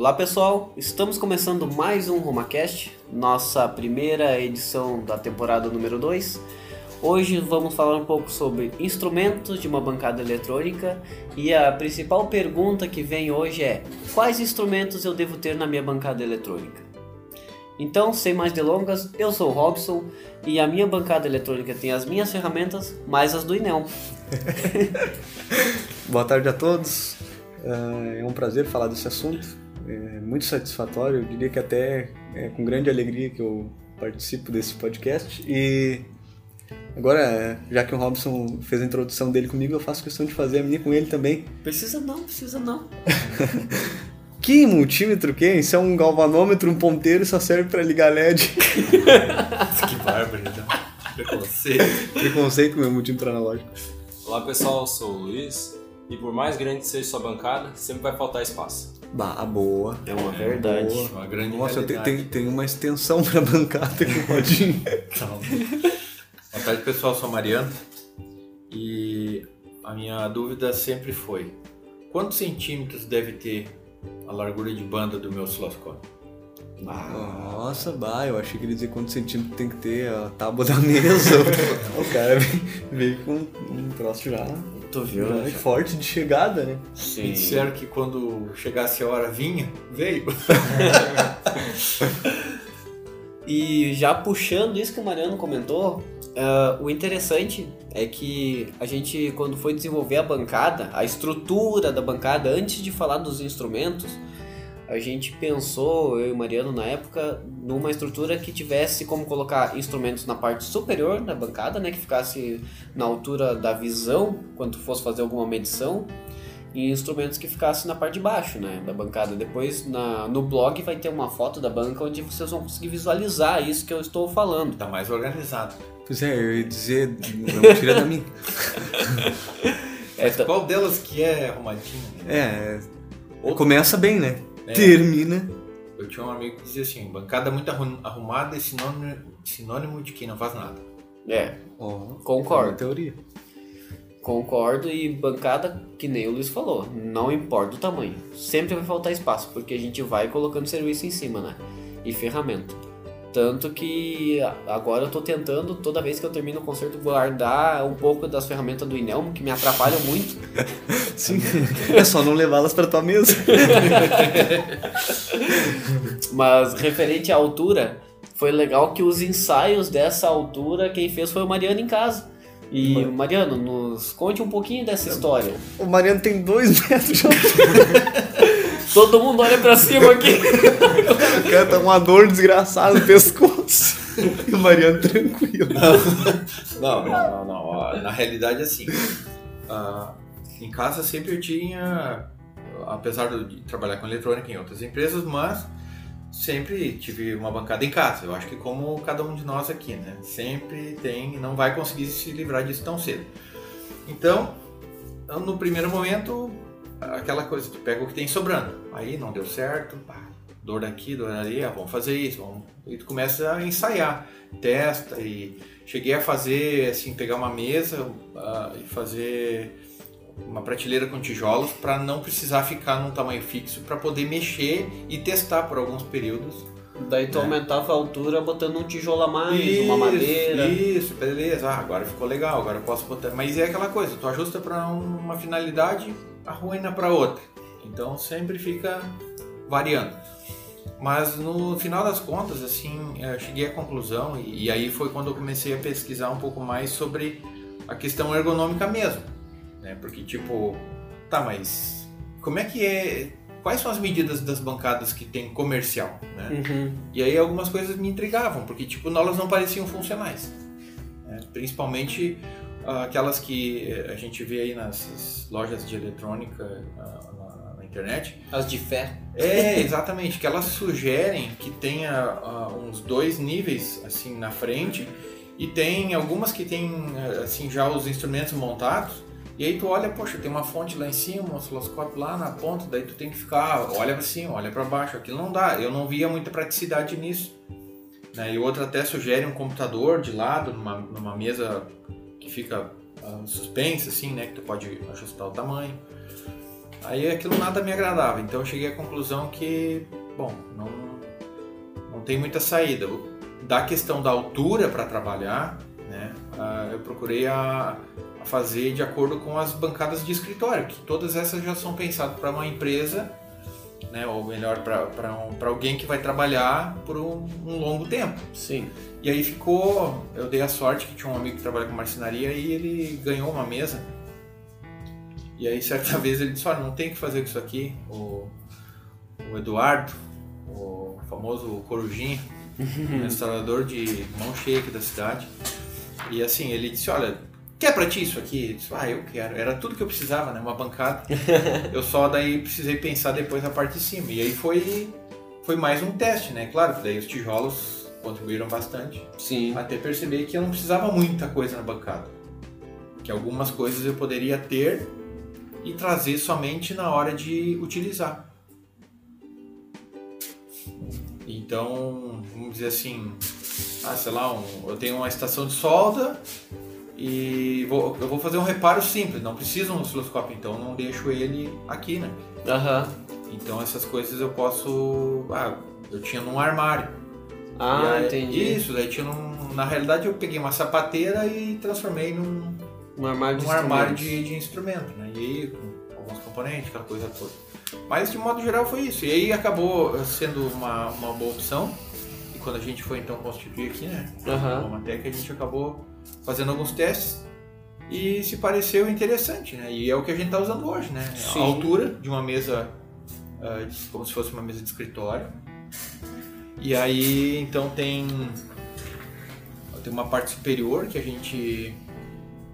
Olá pessoal, estamos começando mais um RomaCast, nossa primeira edição da temporada número 2. Hoje vamos falar um pouco sobre instrumentos de uma bancada eletrônica e a principal pergunta que vem hoje é: quais instrumentos eu devo ter na minha bancada eletrônica? Então, sem mais delongas, eu sou o Robson e a minha bancada eletrônica tem as minhas ferramentas, mais as do Inel. Boa tarde a todos. É um prazer falar desse assunto. É muito satisfatório. Eu diria que até é com grande alegria que eu participo desse podcast. E agora, já que o Robson fez a introdução dele comigo, eu faço questão de fazer a minha com ele também. Precisa não, precisa não. Que multímetro que? Isso é um galvanômetro, um ponteiro, só serve para ligar LED. que bárbaro, então. Preconceito. Preconceito com meu multímetro analógico. Olá pessoal, eu sou o Luiz e por mais grande que seja sua bancada, sempre vai faltar espaço. Bah, boa. É uma verdade. Boa. Uma grande Nossa, tem, realidade. tem, tem uma extensão pra bancada que pode. Calma. Boa tarde pessoal, eu sou a Mariana e a minha dúvida sempre foi quantos centímetros deve ter a largura de banda do meu osciloscópio? Nossa, bah, eu achei que ele ia dizer quantos centímetros tem que ter a tábua da mesa. o cara veio, veio com um troço já, Tu viu? já forte de chegada, né? Me Sim. disseram que quando chegasse a hora vinha, veio. E já puxando isso que o Mariano comentou, ah, o interessante é que a gente, quando foi desenvolver a bancada, a estrutura da bancada, antes de falar dos instrumentos, a gente pensou, eu e o Mariano na época, numa estrutura que tivesse como colocar instrumentos na parte superior da bancada, né, que ficasse na altura da visão quando fosse fazer alguma medição, e instrumentos que ficassem na parte de baixo, né, da bancada. Depois na, no blog vai ter uma foto da banca onde vocês vão conseguir visualizar isso que eu estou falando. Tá mais organizado. Pois é, eu ia dizer, não tira da mim. É, tá- Qual delas que é arrumadinho? né? É, começa bem, né? É. Termina. Eu tinha um amigo que dizia assim, bancada muito arru- arrumada é sinônimo, sinônimo de quem não faz nada. é, Concordo. é uma teoria. concordo e bancada, que nem o Luiz falou, não importa o tamanho. Sempre vai faltar espaço, porque a gente vai colocando serviço em cima, né? E ferramenta. Tanto que agora eu tô tentando, toda vez que eu termino o concerto, guardar um pouco das ferramentas do Inelmo, que me atrapalham muito. Sim. É só não levá-las pra tua mesa. Mas referente à altura, foi legal que os ensaios dessa altura, quem fez foi o Mariano em casa. E Mariano, nos conte um pouquinho dessa história. O Mariano tem dois metros de altura. Todo mundo olha pra cima aqui. O cara tá uma dor desgraçada no pescoço. E o Mariano tranquilo. Não, não, não, não. Na realidade, assim, ah, em casa sempre eu tinha, apesar de trabalhar com eletrônica em outras empresas, mas sempre tive uma bancada em casa. Eu acho que como cada um de nós aqui, né? Sempre tem, não vai conseguir se livrar disso tão cedo. Então, no primeiro momento, aquela coisa, tu pega o que tem sobrando. Aí não deu certo, pá, dor daqui, dor ali, ah, vamos fazer isso, vamos... e tu começa a ensaiar, testa e cheguei a fazer assim, pegar uma mesa ah, e fazer uma prateleira com tijolos para não precisar ficar num tamanho fixo para poder mexer e testar por alguns períodos. Daí tu É. aumentava a altura botando um tijolo a mais, Isso, uma madeira. Isso, beleza. Ah, agora ficou legal, agora eu posso botar. Mas é aquela coisa, tu ajusta para uma finalidade, arruina para outra. Então sempre fica variando. Mas no final das contas, assim, eu cheguei à conclusão, e, e aí foi quando eu comecei a pesquisar um pouco mais sobre a questão ergonômica mesmo. Né? Porque, tipo, tá, mas como é que é. Quais são as medidas das bancadas que tem comercial? Né? Uhum. E aí algumas coisas me intrigavam, porque tipo, elas não pareciam funcionais. né? Principalmente ah, aquelas que a gente vê aí nas lojas de eletrônica ah, internet. As de fé. É, exatamente, que elas sugerem que tenha ah, uns dois níveis assim na frente e tem algumas que tem ah, assim já os instrumentos montados. E aí tu olha, poxa, tem uma fonte lá em cima, um osciloscópio lá na ponta, daí tu tem que ficar, olha para cima, olha para baixo, aquilo não dá. Eu não via muita praticidade nisso. Né? E outra até sugere um computador de lado, numa, numa mesa que fica ah, suspensa, assim, né? Que tu pode ajustar o tamanho. Aí aquilo nada me agradava, então eu cheguei à conclusão que, bom, não, não tem muita saída. Da questão da altura para trabalhar, né, eu procurei a, a, fazer de acordo com as bancadas de escritório, que todas essas já são pensadas para uma empresa, né, ou melhor, para um, alguém que vai trabalhar por um, um, longo tempo. Sim. E aí ficou, eu dei a sorte que tinha um amigo que trabalha com marcenaria e ele ganhou uma mesa. E aí certa vez ele disse, olha, não tem que fazer com isso aqui. O, o Eduardo, o famoso Corujinha, restaurador de mão cheia aqui da cidade. E assim, ele disse, olha, quer pra ti isso aqui? Eu disse, ah, eu quero. Era tudo que eu precisava, né? Uma bancada. eu só daí precisei pensar depois na parte de cima. E aí foi, foi mais um teste, né? Claro que daí os tijolos contribuíram bastante. Sim. Até perceber que eu não precisava muita coisa na bancada. Que algumas coisas eu poderia ter e trazer somente na hora de utilizar. Então, vamos dizer assim, ah, sei lá, um, eu tenho uma estação de solda e vou, eu vou fazer um reparo simples, não preciso um osciloscópio, então não deixo ele aqui, né? Uhum. Então essas coisas eu posso. Ah, eu tinha num armário. Ah, aí, entendi. Isso, daí tinha num, Na realidade eu peguei uma sapateira e transformei num, um armário de um armário de, de instrumento, né? E aí, com alguns componentes, aquela coisa toda. Mas de modo geral foi isso. E aí acabou sendo uma, uma boa opção. E quando a gente foi então constituir aqui, né? Uhum. A Matec, a gente acabou fazendo alguns testes e se pareceu interessante, né? E é o que a gente está usando hoje, né? Sim. A altura de uma mesa, uh, como se fosse uma mesa de escritório. E aí, então tem, tem uma parte superior que a gente,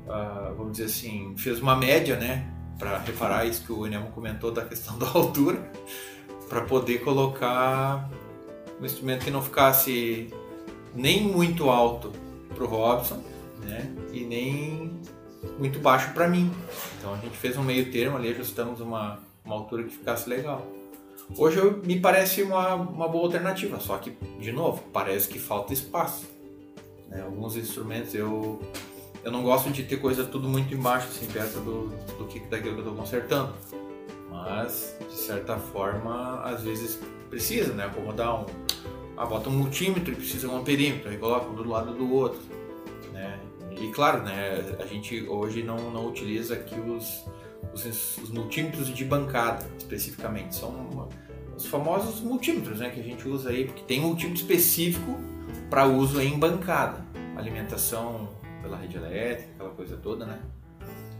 uh, vamos dizer assim, fez uma média, né? Para reparar isso que o Enemo comentou da questão da altura, para poder colocar um instrumento que não ficasse nem muito alto para o Robson, né? E nem muito baixo para mim. Então a gente fez um meio termo ali, ajustamos uma, uma altura que ficasse legal. Hoje me parece uma, uma boa alternativa, só que, de novo, parece que falta espaço. Né? Alguns instrumentos eu, eu não gosto de ter coisa tudo muito embaixo, assim, perto do, do que daquilo que eu estou consertando. Mas, de certa forma, às vezes precisa, né? Acomodar um. Ah, bota um multímetro e precisa um amperímetro, aí coloca um do lado do outro. Né? E claro, né, a gente hoje não, não utiliza aqui os, os, os multímetros de bancada, especificamente. São uma, os famosos multímetros né, que a gente usa aí, porque tem multímetro específico para uso em bancada. Alimentação pela rede elétrica, aquela coisa toda, né?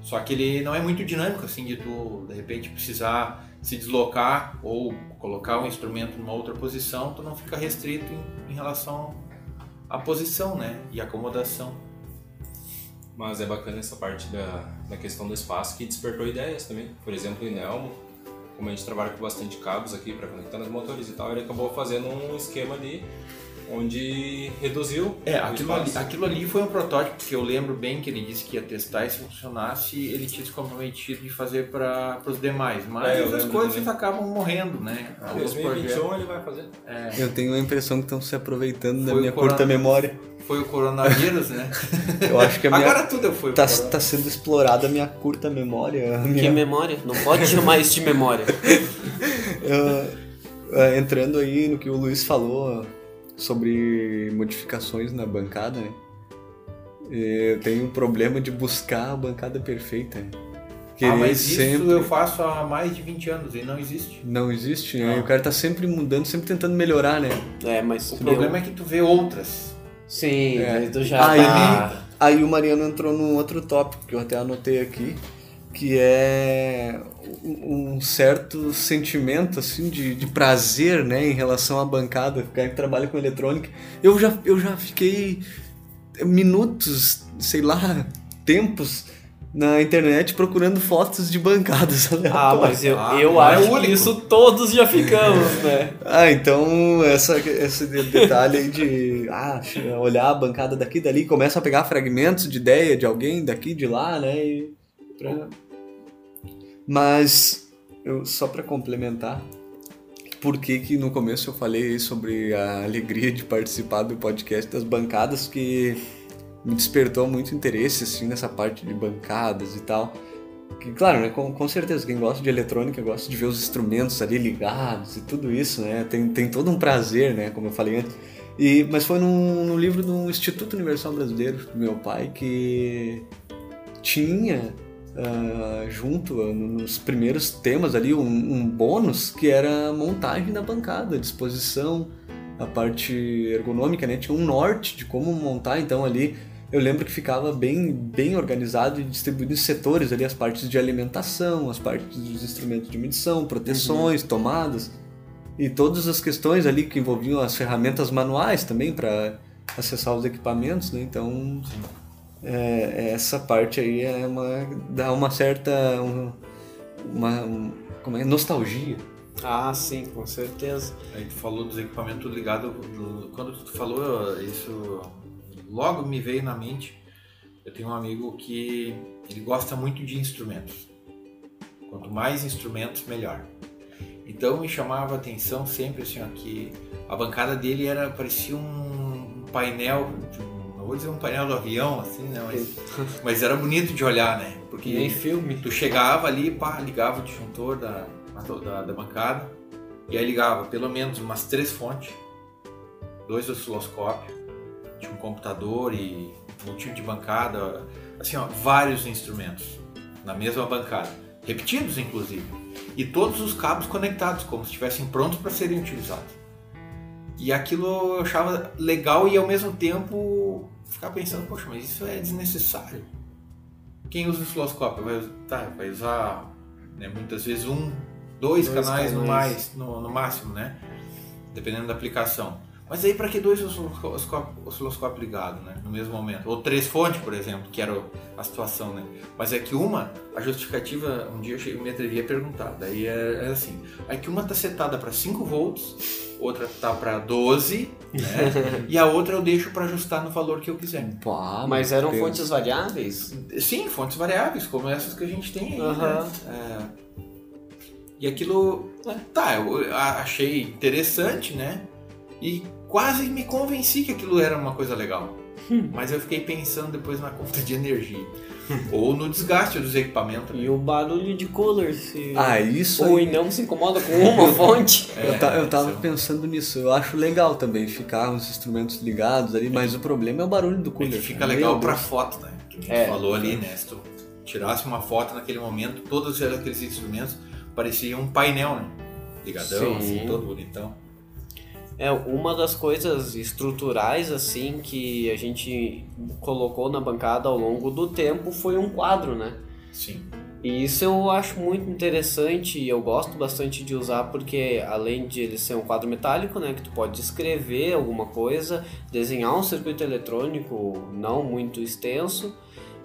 Só que ele não é muito dinâmico, assim, de tu, de repente, precisar se deslocar ou colocar o instrumento numa outra posição, tu não fica restrito em, em relação à posição, né? E acomodação. Mas é bacana essa parte da, da questão do espaço que despertou ideias também. Por exemplo, o Inelmo, como a gente trabalha com bastante cabos aqui para conectar nos motores e tal, ele acabou fazendo um esquema ali onde reduziu. É, aquilo ali, aquilo ali foi um protótipo que eu lembro bem que ele disse que ia testar e se funcionasse, ele tinha se comprometido de fazer para os demais. Mas é, as coisas também. acabam morrendo, né? Em 2021 ele vai fazer. É. Eu tenho a impressão que estão se aproveitando foi da minha curta memória. Foi o coronavírus, né? Eu acho que a minha... Agora tudo foi. Tá, tá sendo explorada a minha curta memória. Minha... Que memória? Não pode chamar isso de memória. eu, é, entrando aí no que o Luiz falou sobre modificações na bancada, né? Eu tenho um problema de buscar a bancada perfeita. Querer ah, mas isso sempre... eu faço há mais de 20 anos e não existe. Não existe, né? Não. O cara tá sempre mudando, sempre tentando melhorar, né? É, mas... O problema é que tu vê outras. Sim, é. tu já aí, tá... Aí o Mariano entrou num outro tópico que eu até anotei aqui, que é um certo sentimento assim de, de prazer né, em relação à bancada, ficar que trabalha com eletrônica. Eu já, eu já fiquei minutos, sei lá, tempos na internet procurando fotos de bancadas Ah, mas eu, ah, eu é acho que isso todos já ficamos, né? ah, então essa, esse detalhe aí de ah, olhar a bancada daqui e dali, começa a pegar fragmentos de ideia de alguém daqui de lá, né? E pra mas, eu, só para complementar, por que, que no começo eu falei sobre a alegria de participar do podcast das bancadas, que me despertou muito interesse assim, nessa parte de bancadas e tal. que, claro, né, com, com certeza, quem gosta de eletrônica gosta de ver os instrumentos ali ligados e tudo isso, né? Tem, tem todo um prazer, né? Como eu falei antes. E, mas foi num, num livro do Instituto Universal Brasileiro, do meu pai, que tinha uh, junto uh, nos primeiros temas ali um, um, bônus que era a montagem da bancada, a disposição, a parte ergonômica, né? Tinha um norte de como montar, então ali eu lembro que ficava bem, bem organizado e distribuído em setores ali, as partes de alimentação, as partes dos instrumentos de medição, proteções, uhum. tomadas e todas as questões ali que envolviam as ferramentas manuais também para acessar os equipamentos, né? Então é, essa parte aí é uma dá uma certa uma, uma como é nostalgia. Ah, sim, com certeza. A gente falou dos equipamentos ligados. Quando tu falou isso, logo me veio na mente. Eu tenho um amigo que ele gosta muito de instrumentos. Quanto mais instrumentos, melhor. Então me chamava a atenção sempre assim, ó, que a bancada dele era parecia um painel, não vou dizer um painel do avião, assim, né? Mas, mas era bonito de olhar, né? Porque em filme. Tu chegava ali, pá, ligava o disjuntor da, da, da bancada, e aí ligava pelo menos umas três fontes, dois osciloscópios, tinha um computador e um tipo de bancada, assim, ó, vários instrumentos na mesma bancada, repetidos inclusive e todos os cabos conectados, como se estivessem prontos para serem utilizados. E aquilo eu achava legal e ao mesmo tempo ficar pensando, poxa, mas isso é desnecessário. Quem usa o osciloscópio vai, tá, vai usar né, muitas vezes um, dois, dois canais, canais, no mais, no, no máximo, né? Dependendo da aplicação. Mas aí para que dois osciloscópios ligados, né, no mesmo momento? Ou três fontes, por exemplo, que era a situação, né? Mas é que uma, a justificativa, um dia eu me atrevi a perguntar, daí é, é assim, é que uma está setada para 5 volts, outra tá para 12, né? e a outra eu deixo para ajustar no valor que eu quiser. Pá, mas eram Deus. fontes variáveis? Sim, fontes variáveis, como essas que a gente tem aí, né? É... E aquilo, tá, eu achei interessante, né? E quase me convenci que aquilo era uma coisa legal. Hum. Mas eu fiquei pensando depois na conta de energia. Ou no desgaste dos equipamentos. Né? E o barulho de cooler. Se... Ah, isso Ou aí... não se incomoda com uma fonte. É, eu, ta, eu tava isso. pensando nisso. Eu acho legal também ficar os instrumentos ligados ali, mas o problema é o barulho do cooler. É fica legal pra foto, né? Que é, falou ali, né? Se tu tirasse uma foto naquele momento, todos aqueles instrumentos pareciam um painel, né? Ligadão, Sim. assim, todo bonitão. É, uma das coisas estruturais assim que a gente colocou na bancada ao longo do tempo foi um quadro, né? Sim. E isso eu acho muito interessante e eu gosto bastante de usar porque além de ele ser um quadro metálico, né, que tu pode escrever alguma coisa, desenhar um circuito eletrônico não muito extenso,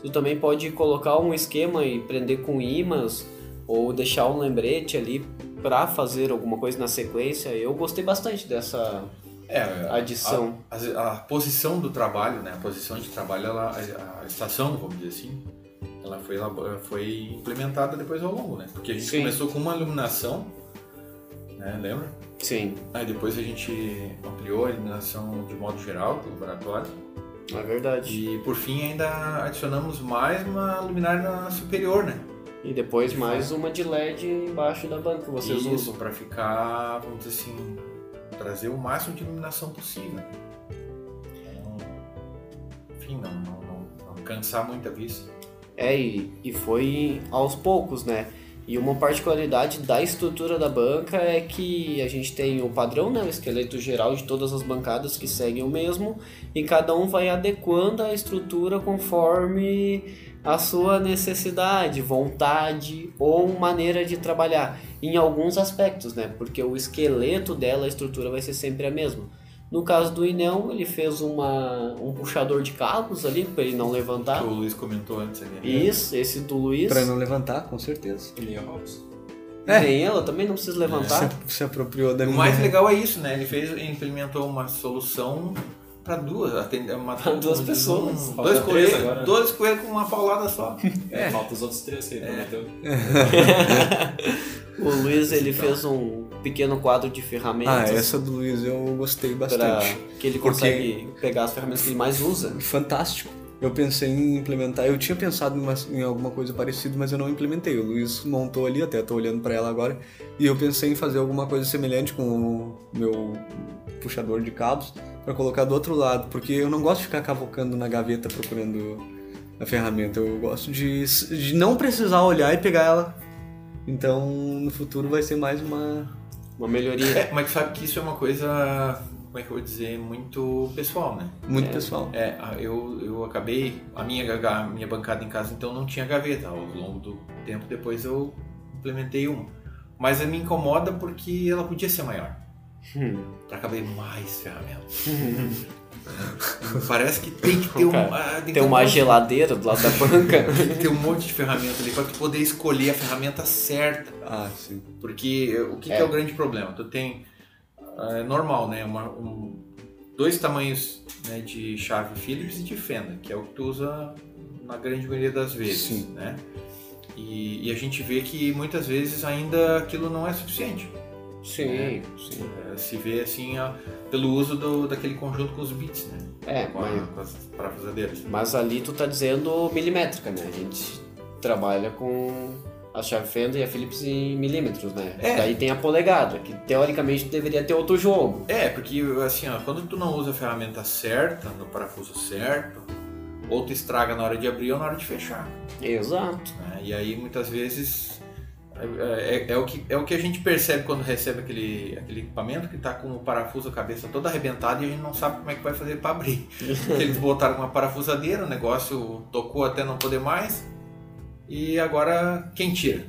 tu também pode colocar um esquema e prender com ímãs ou deixar um lembrete ali para fazer alguma coisa na sequência. Eu gostei bastante dessa é, adição. A, a, a, posição do trabalho, né? A posição de trabalho, ela, a, a estação, vamos dizer assim, ela foi, ela foi implementada depois ao longo, né? Porque a gente Sim. começou com uma iluminação, né? Lembra? Sim. Aí depois a gente ampliou a iluminação de modo geral do laboratório. É verdade. E por fim ainda adicionamos mais uma luminária superior, né? E depois mais uma de LED embaixo da banca que vocês Isso, usam. para ficar, vamos dizer assim, trazer o máximo de iluminação possível. Enfim, não, não, não, não cansar muito a vista. É, e, e foi aos poucos, né? E uma particularidade da estrutura da banca é que a gente tem o padrão, né, o esqueleto geral de todas as bancadas que seguem o mesmo, e cada um vai adequando a estrutura conforme a sua necessidade, vontade ou maneira de trabalhar em alguns aspectos, né? Porque o esqueleto dela, a estrutura vai ser sempre a mesma. No caso do Inel, ele fez uma, um puxador de cabos ali para ele não levantar. Que o Luiz comentou antes ali. Né? Isso, esse do Luiz. Para não levantar, com certeza. E a Robson. É. Nem ela também não precisa levantar. Se, se apropriou da O mais legal é isso, né? Ele fez, implementou uma solução para duas, atender, matar duas pessoas. Um, dois coelhos, agora. dois coelhos com uma paulada só. É, falta os outros três aí, é. O Luiz ele fez um pequeno quadro de ferramentas. Ah, essa do Luiz eu gostei bastante. que ele consegue pegar as ferramentas que ele mais usa. Fantástico. eu pensei em implementar. Eu tinha pensado em, uma- em alguma coisa parecida, mas eu não implementei. O Luiz montou ali, até tô olhando para ela agora, e eu pensei em fazer alguma coisa semelhante com o meu puxador de cabos para colocar do outro lado, porque eu não gosto de ficar cavocando na gaveta procurando a ferramenta. Eu gosto de, de não precisar olhar e pegar ela. Então, no futuro vai ser mais uma Uma melhoria. É, mas sabe que isso é uma coisa, como é que eu vou dizer, muito pessoal, né? muito É. pessoal. É, a- eu, eu acabei, a minha, a minha bancada em casa então não tinha gaveta. Ao longo do tempo depois eu implementei uma. Mas me incomoda porque ela podia ser maior. Hum. Pra caber mais ferramentas. Parece que tem que ter um. Cara, ah, tem que Tem um uma monte- geladeira do lado da banca. Tem que ter um monte de ferramenta ali pra tu poder escolher a ferramenta certa. Ah, sim. Porque o que, que É. é o grande problema? Tu tem. ah, É normal, né? Uma- um- dois tamanhos né, de chave Phillips e de fenda, que é o que tu usa na grande maioria das vezes. Sim. Né? E, e a gente vê que muitas vezes ainda aquilo não é suficiente. Sim, sim. É, se vê assim ó, pelo uso do, daquele conjunto com os bits, né? É, Com, mas, com as parafusadeiras. mas ali tu tá dizendo milimétrica, né? A gente trabalha com a chave Fender e a Philips em milímetros, né? É. Daí tem a polegada, que teoricamente deveria ter outro jogo. É, porque assim, ó, quando tu não usa a ferramenta certa, no parafuso certo, ou tu estraga na hora de abrir ou na hora de fechar. Exato. né? E aí muitas vezes é, é- é o que, é o que a gente percebe quando recebe aquele, aquele equipamento que está com o parafuso, a cabeça toda arrebentada e a gente não sabe como é que vai fazer para abrir. Eles botaram uma parafusadeira, o negócio tocou até não poder mais e agora quem tira?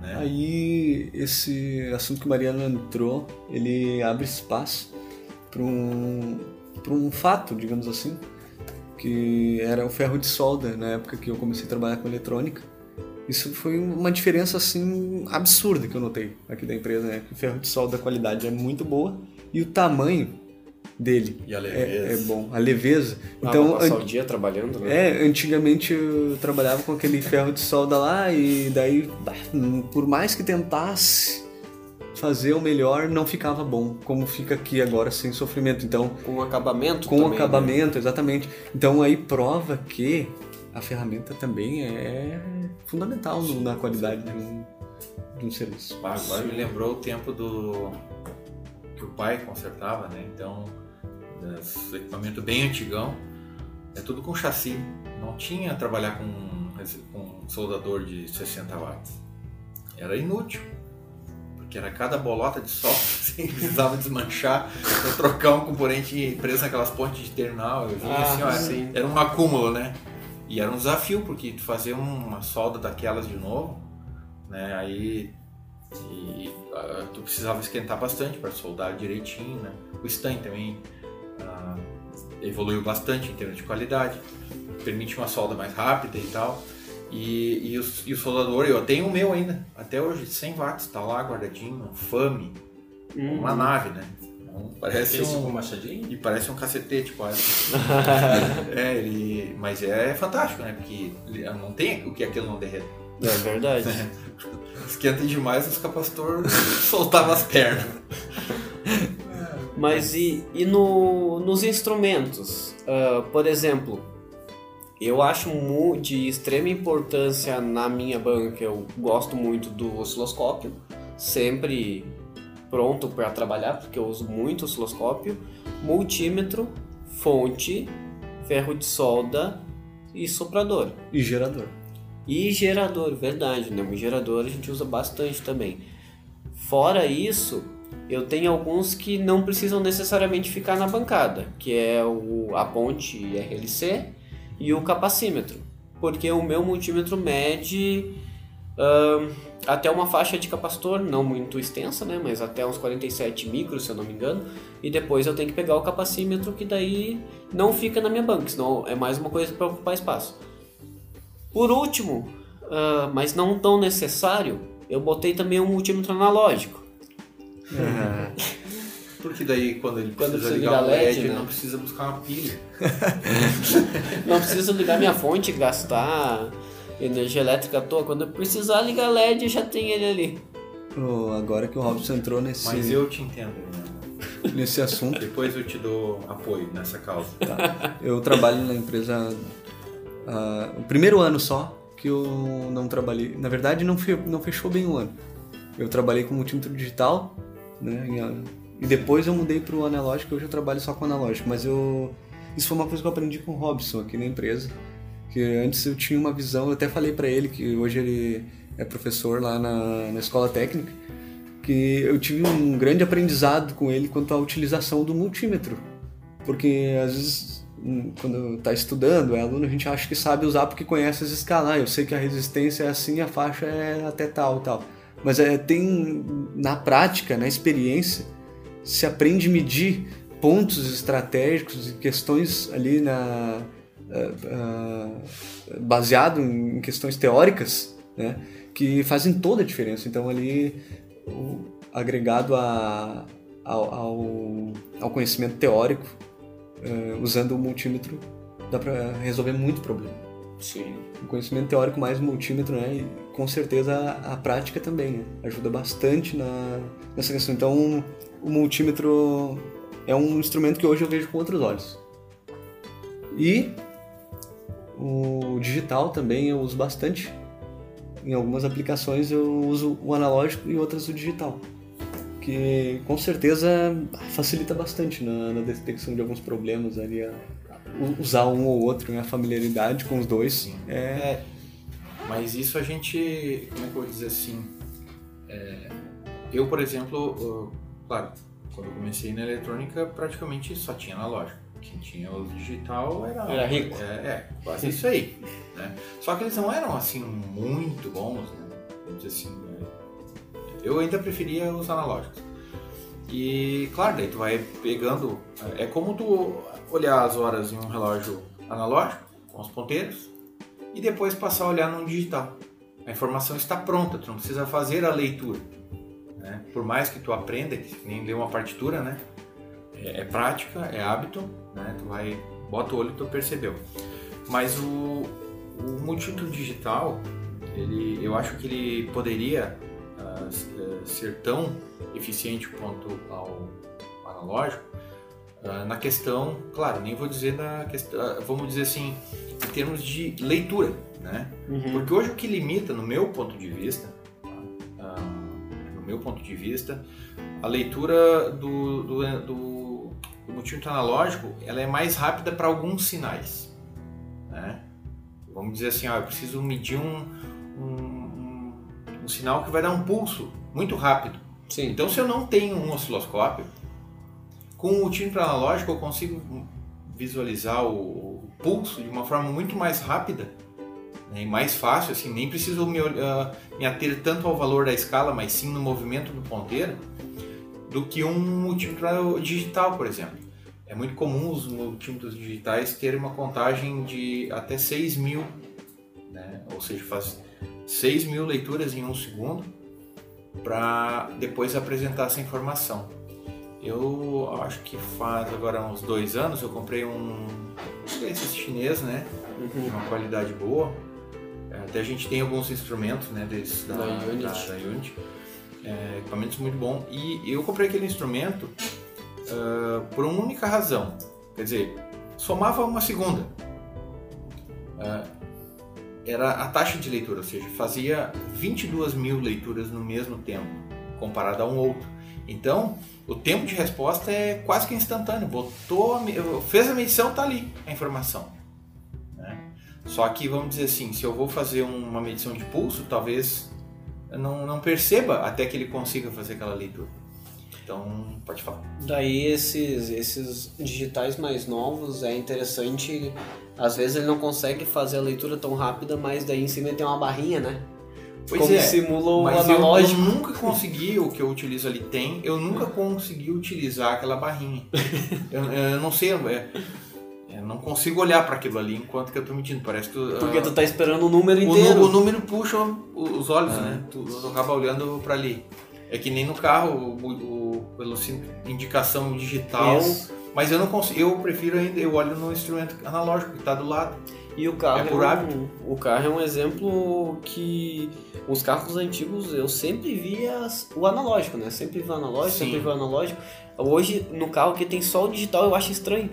Né? Aí, esse assunto que o Mariano entrou, ele abre espaço para um, pra um fato, digamos assim, que era o ferro de solda, na época que eu comecei a trabalhar com eletrônica. Isso foi uma diferença, assim, absurda que eu notei aqui da empresa, né? O ferro de solda, a qualidade é muito boa e o tamanho dele E a é, leveza. é bom, a leveza. Ah, Então, passar an- o dia trabalhando, né? é, antigamente eu trabalhava com aquele ferro de solda lá e daí, por mais que tentasse fazer o melhor, não ficava bom, como fica aqui agora sem sofrimento. Então, Com acabamento com também, né? acabamento, exatamente. Então aí prova que a ferramenta também é fundamental no- na qualidade de um, de um serviço. Ah, Agora me lembrou o tempo do que o pai consertava, né? Então, esse equipamento bem antigão, é tudo com chassi. Não tinha trabalhar com, com soldador de 60 watts. Era inútil. Porque era cada bolota de solda, assim, precisava desmanchar trocar um componente preso naquelas pontes de terminal. Eu vi Ah, assim, ó, sim. era um acúmulo, né? E era um desafio, porque tu fazer uma solda daquelas de novo, né? Aí e, ah, tu precisava esquentar bastante para soldar direitinho, né? O Stan também ah, evoluiu bastante em termos de qualidade, permite uma solda mais rápida e tal. E, e, o, e o soldador, eu tenho o meu ainda, até hoje, 100 watts, tá lá guardadinho, um FAME, Hum. uma nave, né? Parece Esse com um, machadinho? e parece um cacetete quase. é, ele, mas é fantástico, né? Porque ele- não tem o que aquilo não derreta. É verdade. Esquenta demais, os capacitores soltavam as pernas. Mas e, e no, nos instrumentos? Ah, por exemplo, eu acho mu- de extrema importância na minha banca, eu gosto muito do osciloscópio, sempre pronto para trabalhar, porque eu uso muito osciloscópio, multímetro, fonte, ferro de solda e soprador. E gerador. E gerador, verdade, né? O gerador a gente usa bastante também. Fora isso, eu tenho alguns que não precisam necessariamente ficar na bancada, que é o, a ponte RLC e o capacímetro. Porque o meu multímetro mede ahn, até uma faixa de capacitor, não muito extensa, né? Mas até uns 47 micros, se eu não me engano. E depois eu tenho que pegar o capacímetro, que daí não fica na minha banca, senão é mais uma coisa para ocupar espaço. Por último, ah, mas não tão necessário, eu botei também um multímetro analógico. Porque daí quando ele Quando precisa precisa ligar o ligar LED, LED, né? não precisa buscar uma pilha. Não preciso ligar minha fonte, gastar energia elétrica à toa. Quando eu precisar ligar LED, já tem ele ali. Oh, agora que o Robson entrou nesse, Mas eu te entendo, né? nesse assunto, Depois eu te dou apoio nessa causa. eu trabalho na empresa uh, o primeiro ano só que eu não trabalhei. Na verdade, não, fe, não fechou bem o ano. Eu trabalhei com multímetro digital, né? E, e depois eu mudei para o analógico. Hoje eu trabalho só com analógico, mas eu isso foi uma coisa que eu aprendi com o Robson aqui na empresa. Que antes eu tinha uma visão, eu até falei para ele que hoje ele é professor lá na, na escola técnica, que eu tive um grande aprendizado com ele quanto à utilização do multímetro. Porque às vezes hum, quando está estudando, é aluno, a gente acha que sabe usar porque conhece as escalas. Ah, eu sei que a resistência é assim, a faixa é até tal, tal. Mas é, tem na prática, na experiência, se aprende a medir pontos estratégicos e questões ali na uh, uh, baseado em questões teóricas, né, que fazem toda a diferença. Então ali o, agregado a, ao, ao, ao, conhecimento teórico, uh, usando o multímetro, dá para resolver muito problema. Sim. O conhecimento teórico mais multímetro, né? E com certeza a, a prática também, né? Ajuda bastante na, nessa questão. Então, o multímetro é um instrumento que hoje eu vejo com outros olhos. E o digital também eu uso bastante. Em algumas aplicações eu uso o analógico e outras o digital. Que com certeza facilita bastante na, na detecção de alguns problemas ali. A, usar um ou outro, né? a familiaridade com os dois. É... é... Mas isso a gente, como é que eu vou dizer assim? É... eu, por exemplo, claro, quando eu comecei na eletrônica, praticamente só tinha analógico. Quem tinha o digital era, era rico. É, é quase isso aí. Né? Só que eles não eram assim muito bons, né? Assim. Né? Eu ainda preferia os analógicos. E claro, daí tu vai pegando. É como tu olhar as horas em um relógio analógico, com os ponteiros, e depois passar a olhar num digital. A informação está pronta, tu não precisa fazer a leitura. Né? Por mais que tu aprenda, que nem ler uma partitura, né? É, é, prática, é hábito, né? Tu vai, bota o olho e tu percebeu. Mas o, o digital, ele, eu acho que ele poderia uh, ser tão eficiente quanto ao analógico uh, na questão, claro, nem vou dizer na questão, uh, vamos dizer assim, em termos de leitura, né? Uhum. Porque hoje o que limita, no meu ponto de vista, meu ponto de vista, a leitura do, do, do, do multímetro analógico ela é mais rápida para alguns sinais. Né? Vamos dizer assim, ó, eu preciso medir um, um, um, sinal que vai dar um pulso muito rápido. Sim. Então, se eu não tenho um osciloscópio, com o multímetro analógico eu consigo visualizar o, o pulso de uma forma muito mais rápida né, e mais fácil, assim, nem preciso me, uh, me ater tanto ao valor da escala, mas sim no movimento do ponteiro, do que um multímetro digital, por exemplo. É muito comum os multímetros digitais terem uma contagem de até 6 mil, né? ou seja, faz 6 mil leituras em um segundo para depois apresentar essa informação. Eu acho que faz agora uns dois anos eu comprei um desses chinês, né? Uhum. Uma qualidade boa. Até a gente tem alguns instrumentos né, desse, da, da Unity, da, da Unity é, equipamentos muito bom. E eu comprei aquele instrumento uh, por uma única razão. Quer dizer, somava uma segunda. Uh, era a taxa de leitura, ou seja, fazia 22 mil leituras no mesmo tempo, comparado a um outro. Então, o tempo de resposta é quase que instantâneo. Botou, fez a medição, está ali a informação. Só que, vamos dizer assim, se eu vou fazer uma medição de pulso, talvez não, não perceba até que ele consiga fazer aquela leitura. Então, pode falar. Daí, esses, esses digitais mais novos, é interessante. Às vezes ele não consegue fazer a leitura tão rápida, mas daí em cima tem uma barrinha, né? Pois Como é, simula o mas analógico. Eu, eu nunca consegui, o que eu utilizo ali tem, eu nunca consegui utilizar aquela barrinha. eu, eu não sei, é, eu não consigo olhar para aquilo ali enquanto que eu tô medindo. Parece que. Porque uh, tu tá esperando o número inteiro. O, o número puxa os olhos, ah. né? Tu, tu acaba olhando para ali. É que nem no carro, o, o, indicação digital. Isso. Mas eu não consigo. Eu prefiro ainda, eu olho no instrumento analógico que está do lado. E o carro é por hábito. É um, o carro é um exemplo que os carros antigos eu sempre via o analógico, né? Sempre vi o analógico, Sim. sempre vi o analógico. Hoje no carro que tem só o digital eu acho estranho.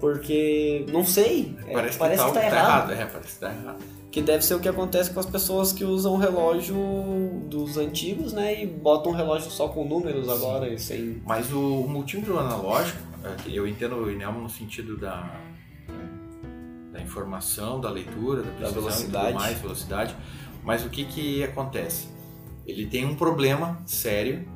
Porque, não sei, é, Parece, parece, que, que, tá, tá, tá errado. É, parece que tá errado. Que deve ser o que acontece com as pessoas que usam o relógio dos antigos, né? E botam relógio só com números agora e sem. Mas o multímetro analógico, é, que eu entendo o INELMO no sentido da, da informação, da leitura, da precisão velocidade. e tudo mais, velocidade. Mas o que que acontece? Ele tem um problema sério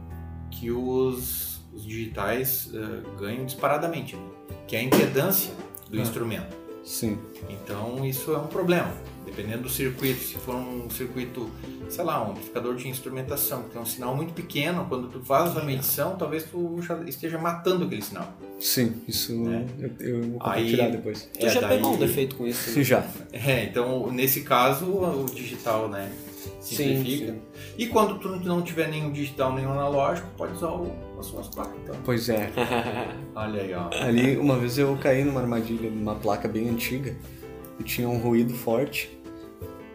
que os, os digitais eh, ganham disparadamente, né? Que é a impedância do Ah. instrumento. Sim. Então isso é um problema. Dependendo do circuito, se for um circuito, sei lá, um amplificador de instrumentação, que tem um sinal muito pequeno, quando tu faz a medição, talvez tu já esteja matando aquele sinal. Sim, isso É. eu, eu vou Aí- compartilhar depois. Tu É, já daí- pegou um defeito com isso? né? Já. É, então nesse caso o digital, né, Sim, simplifica. sim. E quando tu não tiver nenhum digital nem analógico, pode usar o, as suas placas. Então. Pois é. Olha aí, ó. Ali, uma vez eu caí numa armadilha numa placa bem antiga e tinha um ruído forte.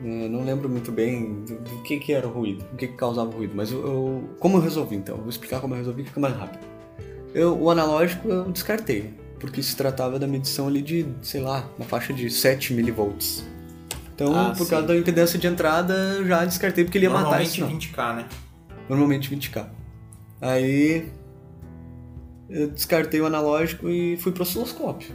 Eu não lembro muito bem do, do que, que era o ruído, o que, que causava o ruído, mas eu, eu- como eu resolvi então? Vou explicar como eu resolvi, fica mais rápido. Eu, o analógico eu descartei, porque se tratava da medição ali de, sei lá, na faixa de 7 milivolts. Então, Ah, por sim. causa da impedância de entrada, eu já descartei porque ele ia matar isso. Normalmente 20k, né? Normalmente 20k. Aí eu descartei o analógico e fui pro osciloscópio.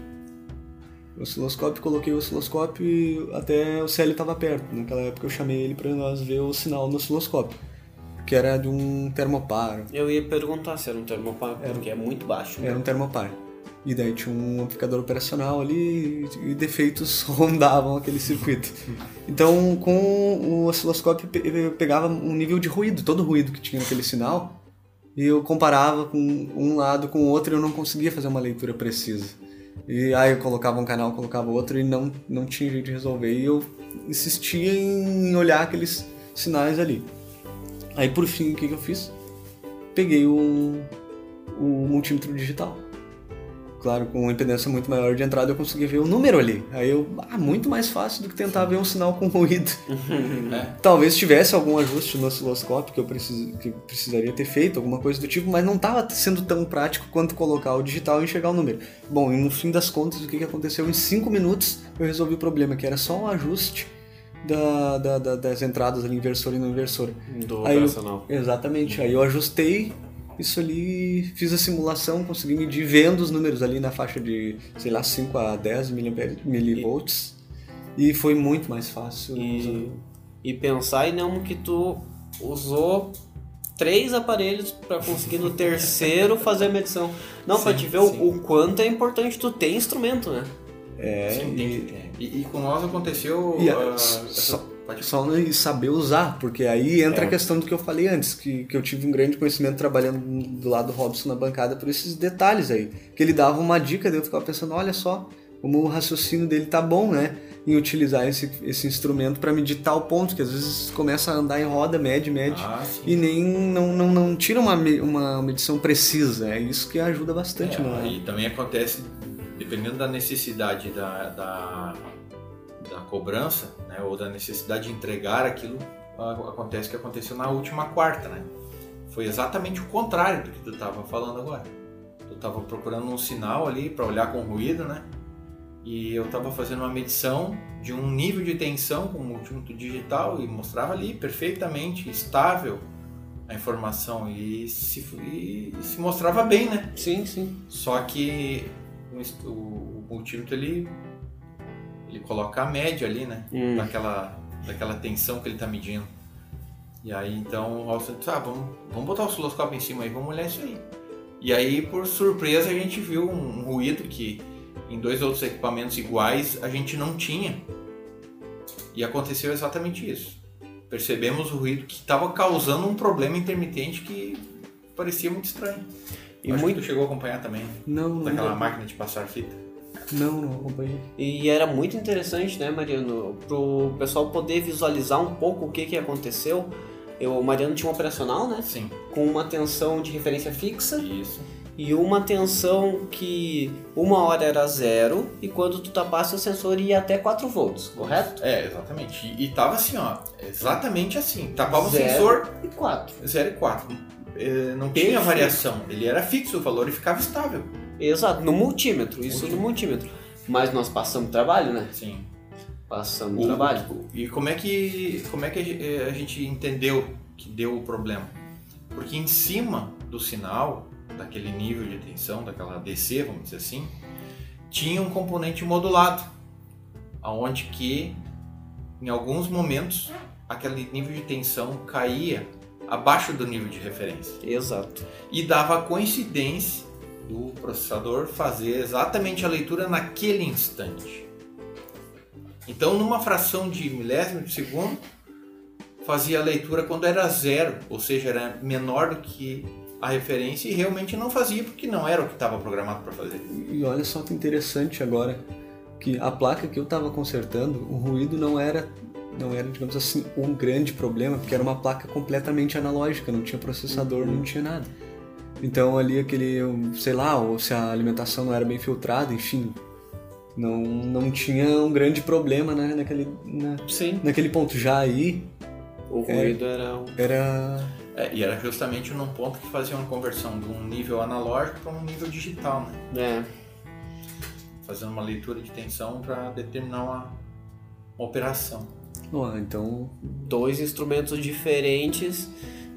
O osciloscópio, coloquei o osciloscópio e até o CL estava perto. Naquela época eu chamei ele para nós ver o sinal no osciloscópio, que era de um termopar. Eu ia perguntar se era um termopar, porque é muito baixo. né? Era um termopar. E daí tinha um amplificador operacional ali e defeitos rondavam aquele circuito. Então, com o osciloscópio, eu pegava um nível de ruído, todo o ruído que tinha naquele sinal, e eu comparava com um lado com o outro e eu não conseguia fazer uma leitura precisa. E aí eu colocava um canal, colocava outro e não, não tinha jeito de resolver. E eu insistia em olhar aqueles sinais ali. Aí por fim, o que, que eu fiz? Peguei o, o multímetro digital. Claro, com uma impedância muito maior de entrada eu conseguia ver o número ali. Aí eu, ah, muito mais fácil do que tentar ver um sinal com ruído. É. Talvez tivesse algum ajuste no osciloscópio que eu precis, que precisaria ter feito, alguma coisa do tipo, mas não estava sendo tão prático quanto colocar o digital e enxergar o número. Bom, e no fim das contas, o que, que aconteceu? Em 5 minutos eu resolvi o problema, que era só um ajuste da, da- da- das entradas ali, inversor e não inversor. Do Aí eu- operacional. Exatamente. Aí eu ajustei isso ali, fiz a simulação, consegui medir vendo os números ali na faixa de, sei lá, 5 a 10 miliampere- milivolts. E foi muito mais fácil. E, e pensar em não que tu usou três aparelhos para conseguir no terceiro fazer a medição. Não, pra Sim, te ver o- sim. o quanto é importante tu ter instrumento, né? É, Sim, tem e- que ter. E, e com nós aconteceu. E, ah, só- Só saber usar, porque aí entra É. a questão do que eu falei antes, que, que eu tive um grande conhecimento trabalhando do lado do Robson na bancada por esses detalhes aí. Que ele dava uma dica, daí eu ficava pensando, olha só, como o raciocínio dele tá bom, né? Em utilizar esse, esse instrumento para medir tal ponto, que às vezes começa a andar em roda, mede, mede, Ah, e nem não, não, não tira uma, uma medição precisa. É isso que ajuda bastante, É, não é? E também acontece, dependendo da necessidade da, da, da cobrança, né, ou da necessidade de entregar aquilo, acontece o que aconteceu na última quarta, né? Foi exatamente o contrário do que tu estava falando agora. Tu estava procurando um sinal ali para olhar com ruído, né? E eu estava fazendo uma medição de um nível de tensão com o multímetro digital e mostrava ali perfeitamente estável a informação e se, e se mostrava bem, né? Sim, sim. Só que o- o multímetro ele, ele coloca a média ali, né? Hum. Daquela, daquela tensão que ele está medindo. E aí então o Robson disse, ah, vamos, vamos botar o osciloscópio em cima aí, vamos olhar isso aí. E aí, por surpresa, a gente viu um, ruído que em dois outros equipamentos iguais a gente não tinha. E aconteceu exatamente isso. Percebemos o ruído que estava causando um problema intermitente que parecia muito estranho. E Acho muito- que tu chegou a acompanhar também, Não, não, daquela máquina de passar fita. Não, não acompanhei. E era muito interessante, né, Mariano, pro pessoal poder visualizar um pouco o que que aconteceu. Eu, o Mariano tinha um operacional, né, Sim, com uma tensão de referência fixa isso. e uma tensão que uma hora era zero e quando tu tapasse o sensor ia até 4 volts, correto? É, exatamente. E, e tava assim, ó, exatamente assim. Tapava Zero o sensor e 4. 0 e 4. não tinha Perfeito. variação, ele era fixo o valor e ficava estável. Exato, no multímetro, isso no multímetro. Mas nós passamos trabalho, né? Sim. Passamos O- trabalho. E como é que como é que a eh, gente entendeu que deu o problema? Porque em cima do sinal, daquele nível de tensão, daquela DC, vamos dizer assim, tinha um componente modulado, aonde que em alguns momentos aquele nível de tensão caía abaixo do nível de referência Exato. e dava coincidência do processador fazer exatamente a leitura naquele instante. Então, numa fração de milésimo de segundo, fazia a leitura quando era zero, ou seja, era menor do que a referência e realmente não fazia porque não era o que estava programado para fazer. E olha só que interessante agora, que a placa que eu estava consertando, o ruído não era, não era, digamos assim, um grande problema, porque era uma placa completamente analógica, não tinha processador, não tinha nada. Então ali aquele, sei lá, ou se a alimentação não era bem filtrada, enfim, não, não tinha um grande problema né, naquele, na- Sim. naquele ponto. Já aí O ruído era um. era É, e era justamente num ponto que fazia uma conversão de um nível analógico para um nível digital, né? É. fazendo uma leitura de tensão para determinar uma, uma operação. Ó, então Dois instrumentos diferentes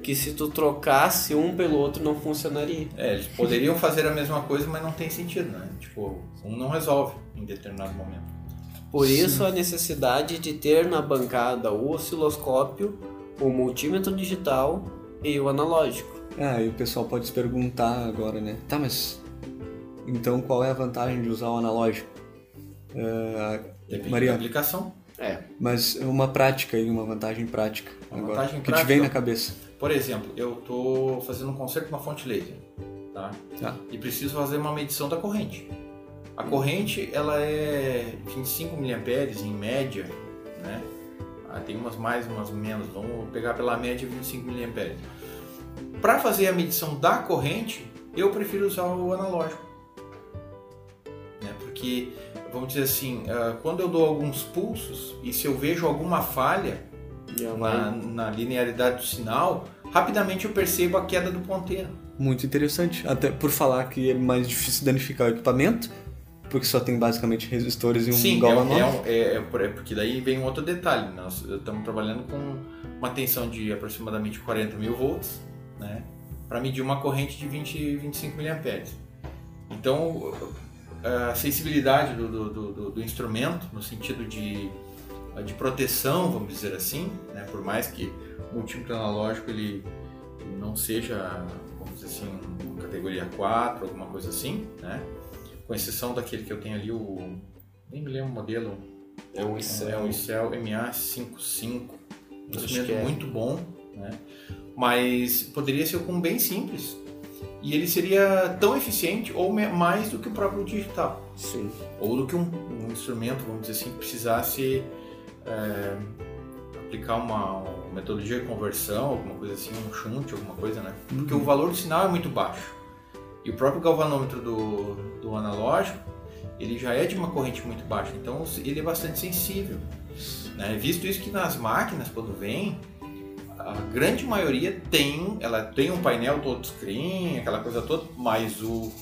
que se tu trocasse um pelo outro não funcionaria. É, eles poderiam fazer a mesma coisa, mas não tem sentido, né? Tipo, um não resolve em determinado momento. Por isso a necessidade de ter na bancada o osciloscópio, o multímetro digital e o analógico. Ah, e o pessoal pode se perguntar agora, né? Tá, mas então qual é a vantagem de usar o analógico? Depende Maria. da aplicação. É. mas uma prática aí, uma vantagem prática Uma agora, vantagem que prática? te vem na cabeça. Por exemplo, eu estou fazendo um concerto com uma fonte laser, tá? Tá. E preciso fazer uma medição da corrente. A corrente, ela é 25 mA em média, né? Ah, tem umas mais, umas menos. Vamos pegar pela média 25 mA. Para fazer a medição da corrente, eu prefiro usar o analógico. Né? Porque, vamos dizer assim, ah, quando eu dou alguns pulsos e se eu vejo alguma falha, na, na linearidade do sinal, rapidamente eu percebo a queda do ponteiro. Muito interessante. Até por falar que é mais difícil danificar o equipamento, porque só tem basicamente resistores e um Sim, é, é, é, é por- é porque daí vem um outro detalhe. Nós estamos trabalhando com uma tensão de aproximadamente 40 mil volts, né? Para medir uma corrente de 20, 25 miliamperes. Então, a sensibilidade do, do- do- do instrumento, no sentido de, de proteção, vamos dizer assim, né? por mais que o multímetro analógico ele não seja, vamos dizer assim, categoria 4, alguma coisa assim, né? com exceção daquele que eu tenho ali, o. Nem me lembro o modelo. É um É Excel. um Excel MA55. Um instrumento é. muito bom, né? Mas poderia ser um bem simples. E ele seria tão eficiente ou mais do que o próprio digital. Sim. Ou do que um, um instrumento, vamos dizer assim, que precisasse é, aplicar uma, uma metodologia de conversão, alguma coisa assim, um shunt, alguma coisa, né? Porque o valor do sinal é muito baixo. E o próprio galvanômetro do, do analógico, ele já é de uma corrente muito baixa, então ele é bastante sensível. Né? Visto isso que nas máquinas, quando vem, a grande maioria tem, ela tem um painel todo screen, aquela coisa toda, mas o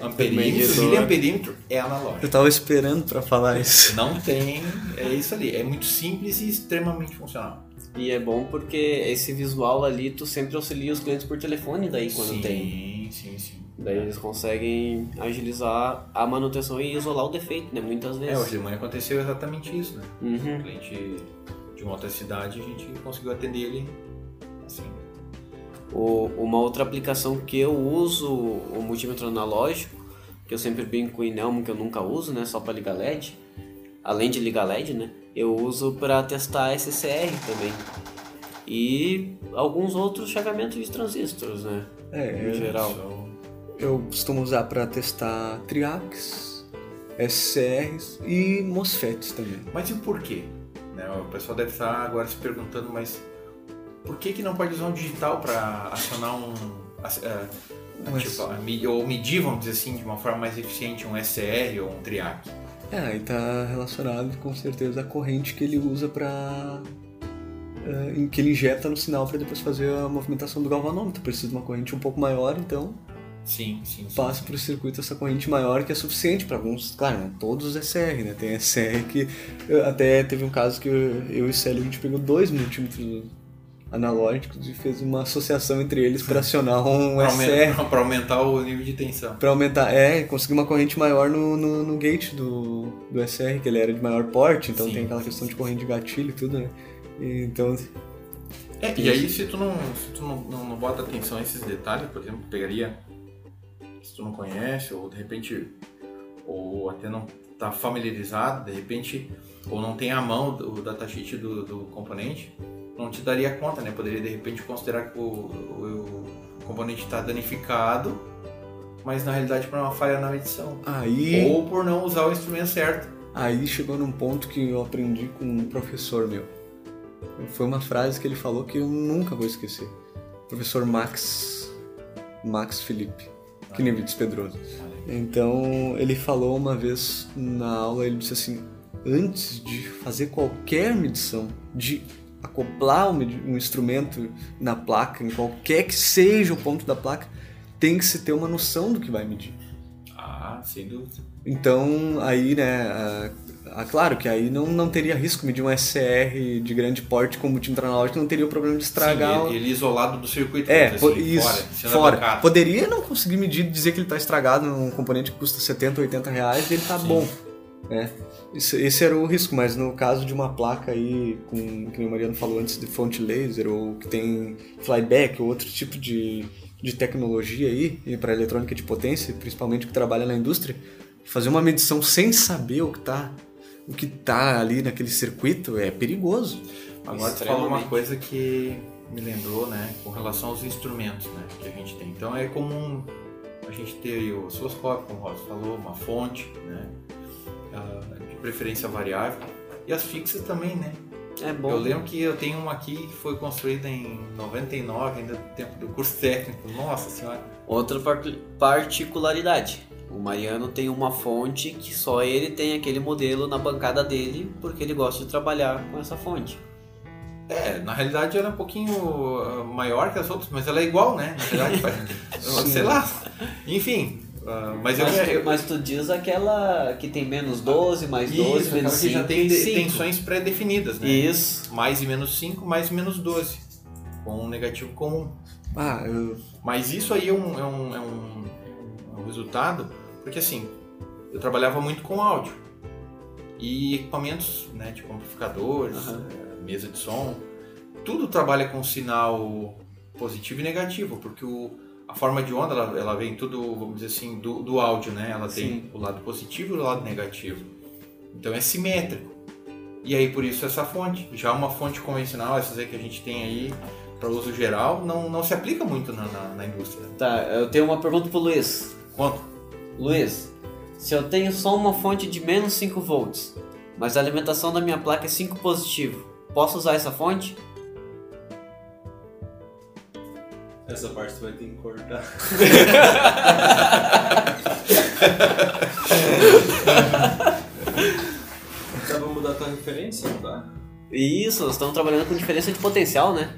amperímetro, o Medidor. miliamperímetro é analógico. Eu tava esperando pra falar isso. Não tem, é isso ali, é muito simples e extremamente funcional. E é bom porque esse visual ali tu sempre auxilia os clientes por telefone daí quando sim, tem. Sim, sim. Daí eles conseguem agilizar a manutenção e isolar o defeito, né? Muitas É, vezes. hoje de manhã aconteceu exatamente isso, né? Um Uhum. cliente de uma outra cidade, a gente conseguiu atender ele. O- uma outra aplicação que eu uso o multímetro analógico, que eu sempre brinco com o Inelmo, que eu nunca uso, né? Só para ligar LED. Além de ligar LED, né? Eu uso para testar SCR também. E alguns outros chaveamentos de transistores, né? É, Em geral. Eu costumo usar pra testar triacs, SCRs e MOSFETs também. Mas e o porquê? Né, O pessoal deve estar agora se perguntando, mas por que, que não pode usar um digital para acionar um. Mas- tipo, ou medir, vamos dizer assim, de uma forma mais eficiente um SR ou um TRIAC? É, aí tá relacionado com certeza a corrente que ele usa pra. é, em que ele injeta no sinal pra depois fazer a movimentação do galvanômetro. Precisa de uma corrente um pouco maior, então Sim, sim. sim, passa para o circuito essa corrente maior que é suficiente para alguns, claro, não todos os SR, né? Tem SR que até teve um caso que eu, eu e o Célio a gente pegou dois multímetros analógicos e fez uma associação entre eles para acionar um SR pra aumentar o nível de tensão. para aumentar, é, conseguir uma corrente maior no, no, no gate do, do SR, que ele era de maior porte, então Sim, tem aquela questão de corrente de gatilho e tudo, né? E, então, É, e aí se tu não, se tu não, não, não bota atenção a esses detalhes, por exemplo, pegaria se tu não conhece, ou de repente, ou até não tá familiarizado, de repente, ou não tem a mão do datasheet do, do componente, não te daria conta, né? Poderia de repente considerar que o, o, o componente está danificado, mas na realidade por uma falha na medição. aí, Ou por não usar o instrumento certo. aí chegou num ponto que eu aprendi com um professor meu. Foi uma frase que ele falou que eu nunca vou esquecer. Professor Max, Max Felipe, que nem Vitor Pedroso. Então ele falou uma vez na aula, ele disse assim, antes de fazer qualquer medição, de acoplar um, um instrumento na placa, em qualquer que seja o ponto da placa, tem que se ter uma noção do que vai medir. Ah, sem dúvida. Então aí, né, ah, ah, claro que aí não, não teria risco medir um SR de grande porte com multímetro analógico, não teria o problema de estragar. Sim, ele, ele isolado do circuito, É, dizer assim, isso, fora, fora. Poderia não conseguir medir dizer que ele está estragado num componente que custa 70, 80 reais e ele tá Sim. bom. né? Esse era o risco, mas no caso de uma placa aí, com, que o Mariano falou antes, de fonte laser, ou que tem flyback, ou outro tipo de, de tecnologia aí, para eletrônica de potência, principalmente que trabalha na indústria, fazer uma medição sem saber o que tá, o que tá ali naquele circuito é perigoso. Agora tu falou uma coisa que me lembrou, né, com relação aos instrumentos, né, que a gente tem. Então é comum a gente ter o osciloscópio, como o Rosa falou, uma fonte, né, ah, preferência variável, e as fixas também, né. É bom. Eu lembro que eu tenho uma aqui que foi construída em 99, ainda do tempo do curso técnico. Nossa senhora. Outra par- particularidade. O Mariano tem uma fonte que só ele tem aquele modelo na bancada dele porque ele gosta de trabalhar com essa fonte. É, na realidade ela é um pouquinho ah, maior que as outras, mas ela é igual, né? Na verdade, sei lá. Enfim, ah, mas, Mas, eu, tu, eu, mas tu diz aquela que tem menos 12, mais 12, Isso, aquela menos que 5 já tem de- tensões pré-definidas, né? Isso. Mais e menos 5, mais e menos 12. Com um negativo comum. Ah, eu, Mas isso aí é um, é um, é um, é um resultado, porque assim, eu trabalhava muito com áudio. E equipamentos, né, tipo amplificadores, eh, mesa de som, tudo trabalha com sinal positivo e negativo, porque o, a forma de onda, ela, ela vem tudo, vamos dizer assim, do, do áudio, né? Ela tem Sim. o lado positivo e o lado negativo. Então é simétrico. E aí por isso essa fonte. Já uma fonte convencional, essas aí que a gente tem aí para uso geral, não, não se aplica muito na, na, na indústria. Tá, eu tenho uma pergunta pro Luiz. Quanto? Luiz, se eu tenho só uma fonte de menos 5 volts, mas a alimentação da minha placa é 5 positivo, posso usar essa fonte? Essa parte tu vai ter que cortar. Dá pra mudar tua referência, não tá? Isso, nós estamos trabalhando com diferença de potencial, né?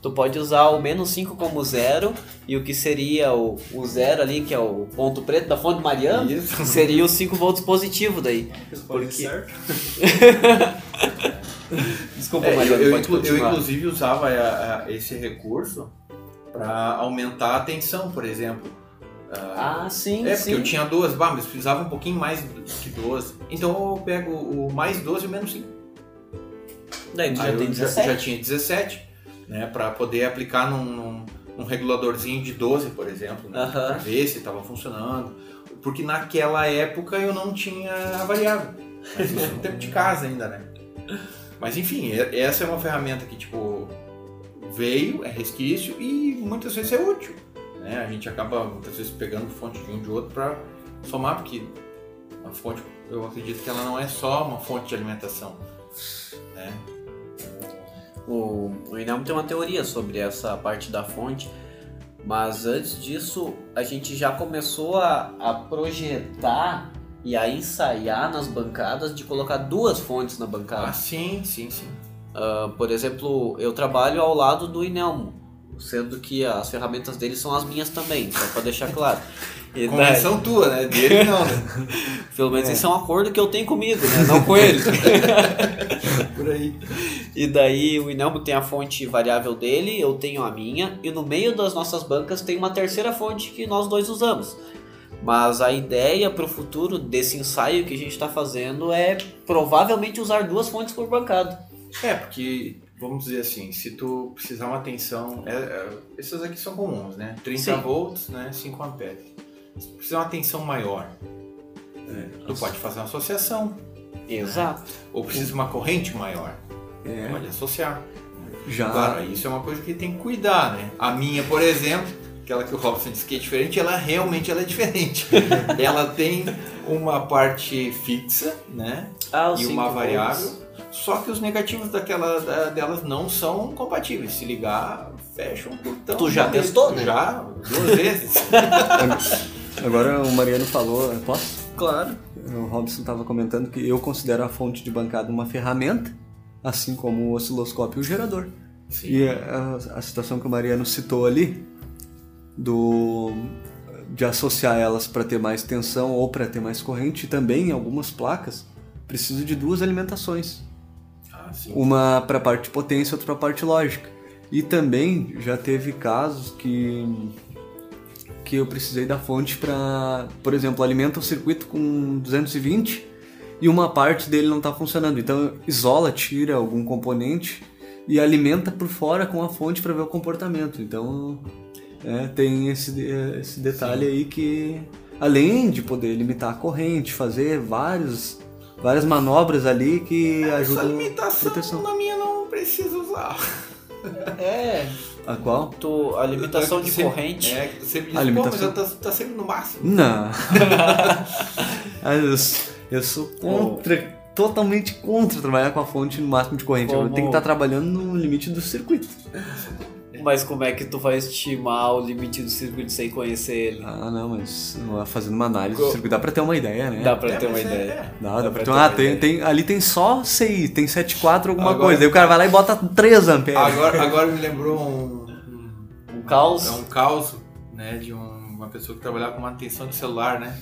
Tu pode usar o menos 5 como zero e o que seria o, o zero ali, que é o ponto preto da fonte Mariano, Isso. seria os 5 volts positivo daí. Responde Porque- certo. Desculpa, É, eu, Mariano, eu pode eu, continuar. inclusive usava a- a- esse recurso para aumentar a tensão, por exemplo. Ah, Ah, sim, é, sim. porque eu tinha duas, bah, mas precisava um pouquinho mais do que 12. Então eu pego o mais 12 e o menos 5. Daí já tem eu já, 17. já tinha 17, né? Pra poder aplicar num, num, num reguladorzinho de 12, por exemplo, né? Aham. Pra ver se estava funcionando. Porque naquela época eu não tinha a variável. Mas isso no tempo de casa ainda, né? Mas enfim, essa é uma ferramenta que, tipo, veio, é resquício e muitas vezes é útil. Né? A gente acaba muitas vezes pegando fonte de um de outro para somar, porque a fonte, eu acredito que ela não é só uma fonte de alimentação. Né? O, o Inelmo tem uma teoria sobre essa parte da fonte, mas antes disso a gente já começou a, a projetar e a ensaiar nas bancadas de colocar duas fontes na bancada. Ah, sim, sim, sim. Ah, por exemplo, eu trabalho ao lado do Inelmo. sendo que as ferramentas dele são as minhas também, só pra deixar claro. E daí, Convenção tua, né? Dele não, né? pelo menos esse é um acordo que eu tenho comigo, né? Não com ele. Por aí. E daí o Inelmo tem a fonte variável dele, eu tenho a minha, e no meio das nossas bancas tem uma terceira fonte que nós dois usamos. Mas a ideia para o futuro desse ensaio que a gente está fazendo é provavelmente usar duas fontes por bancada. É, porque, vamos dizer assim, se tu precisar uma tensão. É, é, essas aqui são comuns, né? 30 Sim. volts, né? 5 amperes. Se tu precisar uma tensão maior, tu pode fazer uma associação. Exato. Ou precisa de uma corrente maior, É, pode associar. já. Claro, isso é uma coisa que tem que cuidar, né? A minha, por exemplo, aquela que o Robson disse que é diferente, ela realmente ela é diferente. ela tem uma parte fixa, né? Ah, e uma variável. Só que os negativos daquela da- delas não são compatíveis. Se ligar, fecha um portão. Tu já testou, né? Já, duas vezes. Agora o Mariano falou, posso? Claro. O Robson estava comentando que eu considero a fonte de bancada uma ferramenta, assim como o osciloscópio e o gerador. Sim. E a, a situação que o Mariano citou ali, do de associar elas para ter mais tensão ou para ter mais corrente, e também em algumas placas precisa de duas alimentações. Sim. Uma para a parte de potência e outra para a parte lógica. E também já teve casos que que eu precisei da fonte para, por exemplo, alimenta o circuito com 220 e uma parte dele não está funcionando. Então isola, tira algum componente e alimenta por fora com a fonte para ver o comportamento. Então é, tem esse, esse detalhe aí que além de poder limitar a corrente, fazer vários várias manobras ali que Essa ajudam a limitação proteção. na minha não precisa usar. É, A qual? tu, a limitação de Sempre- corrente. É, que você sempre diz, A pô, limitação. tá, tá sempre no máximo. Não. Eu, sou- eu sou contra, totalmente contra trabalhar com a fonte no máximo de corrente. Eu Como- tenho que estar trabalhando no limite do circuito. Mas como é que tu vai estimar o limite do circuito sem conhecer ele? Ah, não, mas fazendo uma análise do Co- circuito dá pra ter uma ideia, né? Dá pra É, ter uma é- ideia. é. Dá, dá, dá pra pra ter ter ah, uma tem, ideia. tem, ali tem só CI, tem 7.4 alguma Agora- coisa. Aí o cara vai lá e bota 3 amperes. Agora, agora me lembrou um, um, Um caos. é um caos né, de um- uma pessoa que trabalhava com manutenção de celular, né?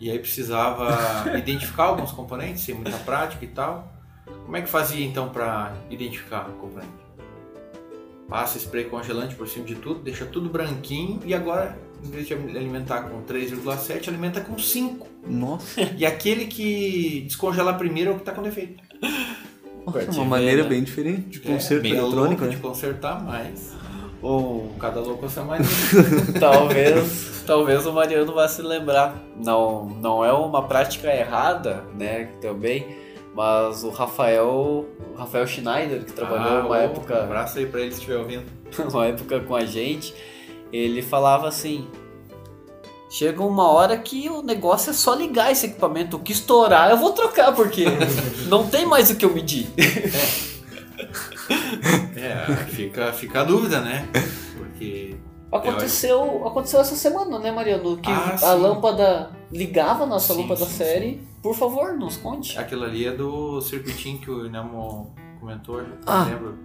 E aí precisava identificar alguns componentes, sem muita prática e tal. Como é que fazia então para identificar o componente? Passa spray congelante por cima de tudo, deixa tudo branquinho e agora, em vez de alimentar com 3,7, alimenta com 5. Nossa, E aquele que descongelar primeiro é o que está com defeito. Te uma maneira né? bem diferente de É, conserto meio eletrônico, né? de consertar, mas Ou cada louco é seu marido. talvez, talvez o Mariano vá se lembrar. Não, não é uma prática errada, né? Também. Mas o Rafael, o Rafael Schneider, que trabalhou Ah, uma ô, Um época abraço aí pra ele se estiver ouvindo. uma época com a gente, ele falava assim: chega uma hora que o negócio é só ligar esse equipamento, o que estourar eu vou trocar, porque não tem mais o que eu medir. É, fica, fica a dúvida, né? Porque. Aconteceu, aconteceu essa semana, né, Mariano? Que Ah, a sim. lâmpada ligava a nossa Sim, lâmpada sim, série. Por favor, nos conte. aquilo ali é do circuitinho que o Inamo comentou, não Ah, lembro.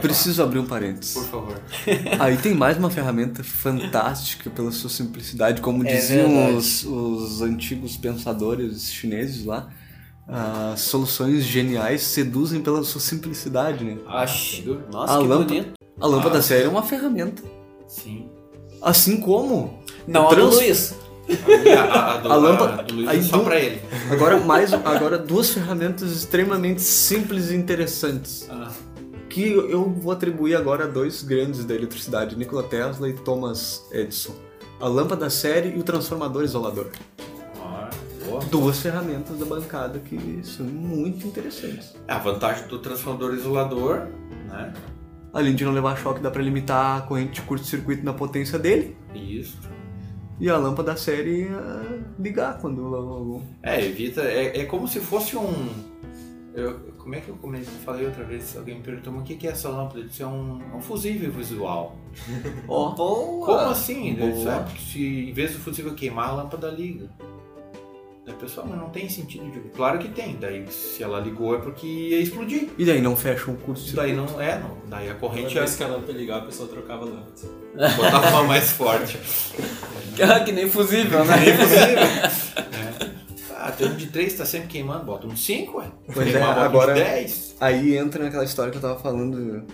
Preciso abrir um parênteses. falar, por favor. Aí tem mais uma ferramenta fantástica pela sua simplicidade, como É diziam os, os antigos pensadores chineses lá. As soluções geniais seduzem pela sua simplicidade, né? Ah, Acho. Nossa, A que lâmpada- bonito. A lâmpada Ah. séria é uma ferramenta. Sim. Assim como. Não, o a do trans- Luiz. A, a, a do, A lâmpada- do Luiz aí é só do- pra ele. Agora, mais, agora duas ferramentas extremamente simples e interessantes. Ah, Que eu vou atribuir agora a dois grandes da eletricidade, Nikola Tesla e Thomas Edison. A lâmpada série e o transformador isolador. ó, boa. Duas ferramentas da bancada que são muito interessantes. É a vantagem do transformador isolador, né? Além de não levar choque, dá para limitar a corrente de curto-circuito na potência dele. Isso. E a lâmpada série é ligar quando. É, evita. É, é como se fosse um. eu- como é que eu come- falei outra vez? Alguém me perguntou, mas o que que é essa lâmpada? Isso é um, um fusível visual. Ó, Boa. Como assim? Boa. Sabe? Se em vez do fusível queimar, a lâmpada liga. A pessoa, mas não tem sentido de. Claro que tem. Daí se ela ligou é porque ia explodir. E daí não fecha um curso de Daí não é, não. Daí a corrente Toda vez que a lâmpada ligava, a pessoa trocava a lâmpada. botar uma mais forte. que nem fusível, né? É. Ah, tem um de 3 tá sempre queimando, bota um 5, ué. Pois é, bota um agora- de 10. Aí entra naquela história que eu tava falando,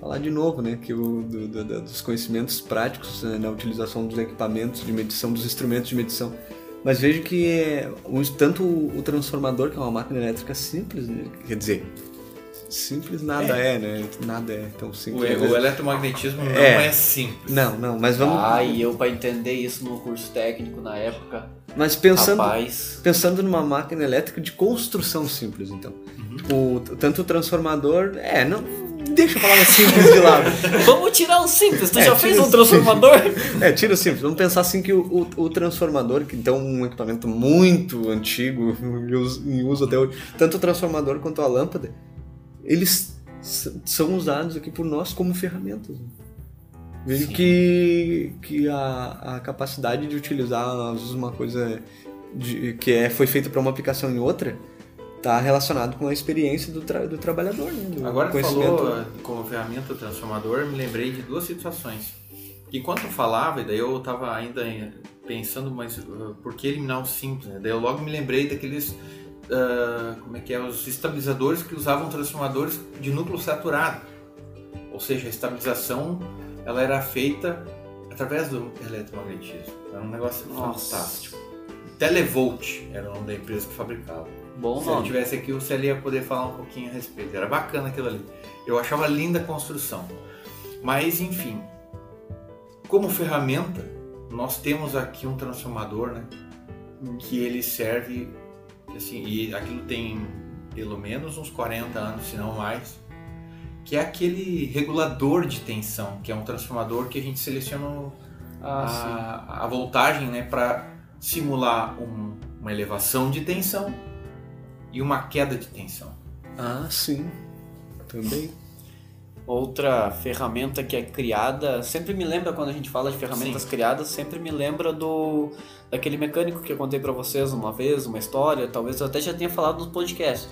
falar de novo, né? Que o, do- do- dos conhecimentos práticos né, na utilização dos equipamentos de medição, dos instrumentos de medição. Mas vejo que é, tanto o, o transformador, que é uma máquina elétrica simples, né, quer dizer, simples nada é, né? Nada é tão O, simples. o eletromagnetismo não É. é simples. Não, não, mas vamos. Ah, e eu pra entender isso no curso técnico na época, Mas pensando, rapaz. pensando numa máquina elétrica de construção simples, então. Uhum. O, tanto o transformador. É, não. Deixa a palavra simples de lado. Vamos tirar o simples, tu É, já fez um transformador? É, tira o simples. Vamos pensar assim que o, o, o transformador, que então é um equipamento muito antigo, em uso, até hoje, tanto o transformador quanto a lâmpada, eles são usados aqui por nós como ferramentas. Sim. que, que a, a capacidade de utilizar às vezes, uma coisa de- que é, foi feita para uma aplicação em outra está relacionado com a experiência do, tra- do trabalhador, né? do Agora que conhecimento. falou eh, como ferramenta transformador, me lembrei de duas situações. Enquanto eu falava, e daí eu tava ainda em- pensando, mas uh, por que eliminar o simples? Né? Daí eu logo me lembrei daqueles, uh, como é que é, os estabilizadores que usavam transformadores de núcleo saturado. Ou seja, a estabilização ela era feita através do eletromagnetismo. Era um negócio Nossa. fantástico. Televolt era o nome da empresa que fabricava. Bom Se ele nome. tivesse aqui, o Celi ia poder falar um pouquinho a respeito. Era bacana aquilo ali. Eu achava linda a construção. Mas, enfim, como ferramenta, nós temos aqui um transformador, né? Que ele serve, assim, e aquilo tem pelo menos uns 40 anos, se não mais, que é aquele regulador de tensão, que é um transformador que a gente seleciona Ah, a, a voltagem né, para simular um- uma elevação de tensão e uma queda de tensão. Ah, sim. Também. Outra ferramenta que é criada, sempre me lembra quando a gente fala de ferramentas criadas, sempre me lembra do daquele mecânico que eu contei pra vocês uma vez, uma história, talvez eu até já tenha falado no podcast,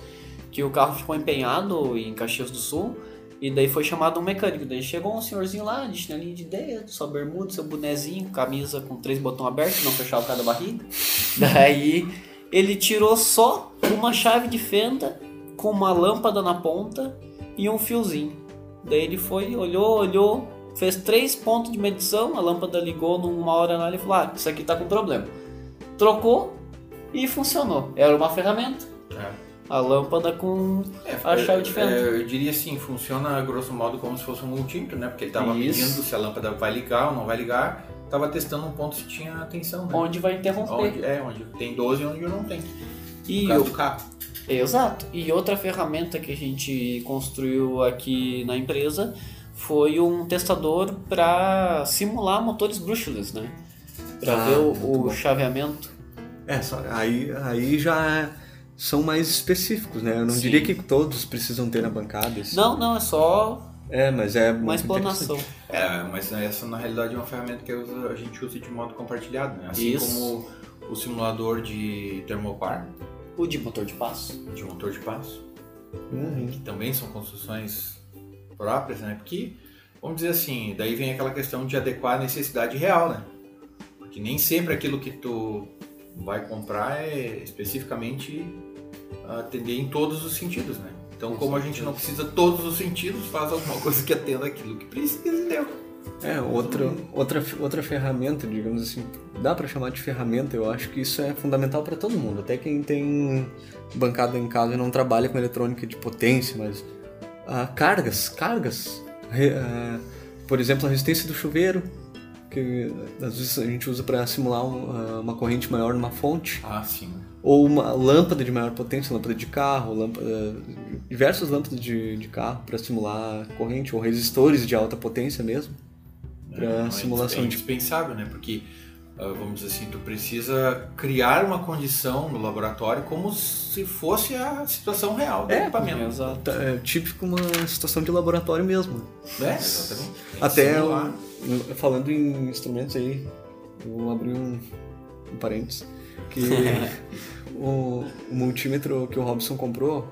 que o carro ficou empenhado em Caxias do Sul e daí foi chamado um mecânico. Daí chegou um senhorzinho lá, de chinelinho de dedo, sua bermuda, seu bonezinho, camisa com três botões abertos, não fechava cada barriga. Daí ele tirou só uma chave de fenda com uma lâmpada na ponta e um fiozinho. Daí ele foi, olhou, olhou, fez três pontos de medição, a lâmpada ligou numa hora lá e falou: Ah, isso aqui tá com problema. Trocou e funcionou. Era uma ferramenta. A lâmpada com a chave de fenda. é, eu diria assim, funciona grosso modo como se fosse um multímetro, né? Porque ele estava medindo se a lâmpada vai ligar ou não vai ligar, estava testando um ponto se tinha tensão, né? onde vai interromper. Onde- é, onde tem 12 e onde não tem. E o- carro. Exato. E outra ferramenta que a gente construiu aqui na empresa foi um testador para simular motores brushless, né? Para Ah, ver o, o chaveamento. É, só, aí, aí já são mais específicos, né? Eu não Sim. diria que todos precisam ter na bancada. isso. Não, não, é só É, mas é uma muito explanação. É, mas essa na realidade é uma ferramenta que a gente usa de modo compartilhado, né? Assim Isso. como o simulador de termopar, O de motor de passo. de motor de passo, Uhum. que também são construções próprias, né? Porque, vamos dizer assim, daí vem aquela questão de adequar a necessidade real, né? Porque nem sempre aquilo que tu vai comprar é especificamente atender em todos os sentidos, né? Então, Com como a gente não precisa todos os sentidos, faz alguma coisa que atenda aquilo que precisa e deu. É, outra, outra, outra ferramenta, digamos assim, dá pra chamar de ferramenta, eu acho que isso é fundamental pra todo mundo, até quem tem bancada em casa e não trabalha com eletrônica de potência, mas ah, cargas, cargas, ah, por exemplo, a resistência do chuveiro, que às vezes a gente usa para simular ah, uma corrente maior numa fonte, Ah, sim. Ou uma lâmpada de maior potência, lâmpada de carro, lâmpada, diversas lâmpadas de, de carro para simular corrente, ou resistores de alta potência mesmo. Pra Não, é simulação é indispensável, né? Porque, ah, vamos dizer assim, tu precisa criar uma condição no laboratório como se fosse a situação real do É, equipamento. Exato. Tá, É típico uma situação de laboratório mesmo. É, exatamente. Tem Até o- falando em instrumentos aí, eu vou abrir um, um parênteses. que o, o multímetro que o Robson comprou,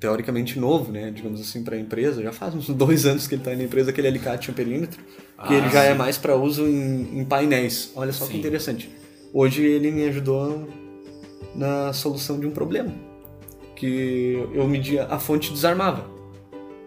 teoricamente novo, né, digamos assim, para a empresa, já faz uns dois anos que ele está na empresa, aquele alicate amperímetro, que Ah, ele já é mais para uso em, em painéis. Olha só que Sim. interessante. Hoje ele me ajudou na solução de um problema, que eu media, a fonte desarmava.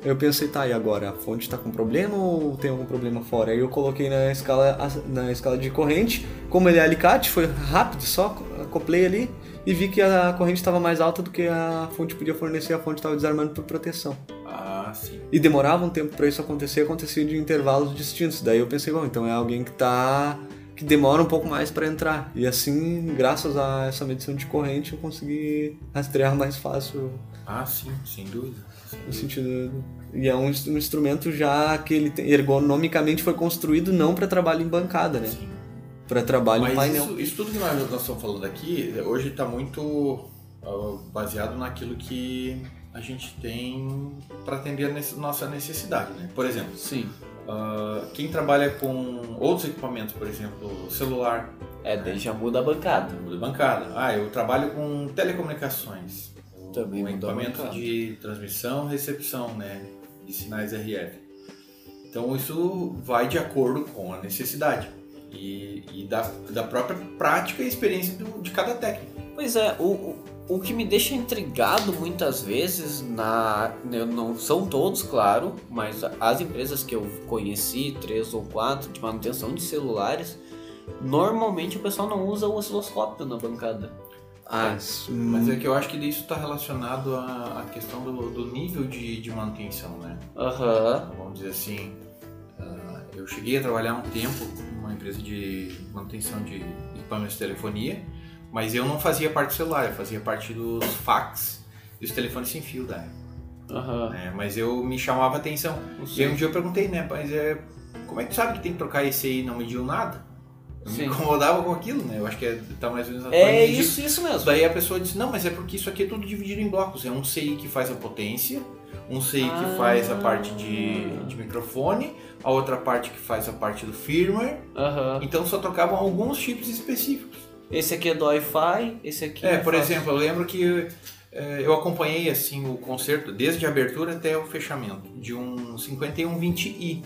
Eu pensei, tá, e agora? A fonte está com problema ou tem algum problema fora? Aí eu coloquei na escala, na escala de corrente, como ele é alicate, foi rápido, só acoplei ali e vi que a corrente estava mais alta do que a fonte podia fornecer, a fonte estava desarmando por proteção. Ah, sim. E demorava um tempo para isso acontecer, acontecia de intervalos distintos. Daí eu pensei, bom, então é alguém que tá que demora um pouco mais para entrar. E assim, graças a essa medição de corrente, eu consegui rastrear mais fácil Ah, sim, sem dúvida. Sem no dúvida. sentido e é um, ins- um instrumento já que ele ergonomicamente foi construído não para trabalho em bancada, né? Sim. Para trabalho Mas painel. isso, isso tudo que nós, nós estamos falando aqui, hoje está muito ah, baseado naquilo que a gente tem para atender a nossa necessidade. Né? Por exemplo, Sim. ah, quem trabalha com outros equipamentos, por exemplo, celular, É, daí já muda a bancada. muda de bancada. Ah, eu trabalho com telecomunicações. Também a equipamento de transmissão, recepção, né, de sinais RF. Então isso vai de acordo com a necessidade e, e da, da própria prática e experiência do- de cada técnico. Pois é, o, o, que me deixa intrigado muitas vezes na. Não são todos, claro, mas as empresas que eu conheci, três ou quatro, de manutenção de celulares, normalmente o pessoal não usa o osciloscópio na bancada. Ah, Mas é que eu acho que isso está relacionado à, questão do, do nível de, de manutenção, né? Aham. Vamos dizer assim, ah, eu cheguei a trabalhar um tempo numa empresa de manutenção de equipamentos de telefonia, mas eu não fazia parte do celular, eu fazia parte dos fax e os telefones sem fio da época. Aham. né? Mas eu me chamava atenção. E aí um dia eu perguntei, né, mas é, como é que tu sabe que tem que trocar esse aí não mediu nada? Eu Sim. me incomodava com aquilo, né? Eu acho que é, tá mais ou menos É isso, isso mesmo. Daí a pessoa disse, não, mas é porque isso aqui é tudo dividido em blocos. É um CI que faz a potência, um CI Ah. que faz a parte de, de microfone, a outra parte que faz a parte do firmware. Aham. Então só trocavam alguns chips específicos. Esse aqui é do Wi-Fi, esse aqui É, por faz- exemplo, eu lembro que eh, eu acompanhei assim o concerto desde a abertura até o fechamento de um 5120i.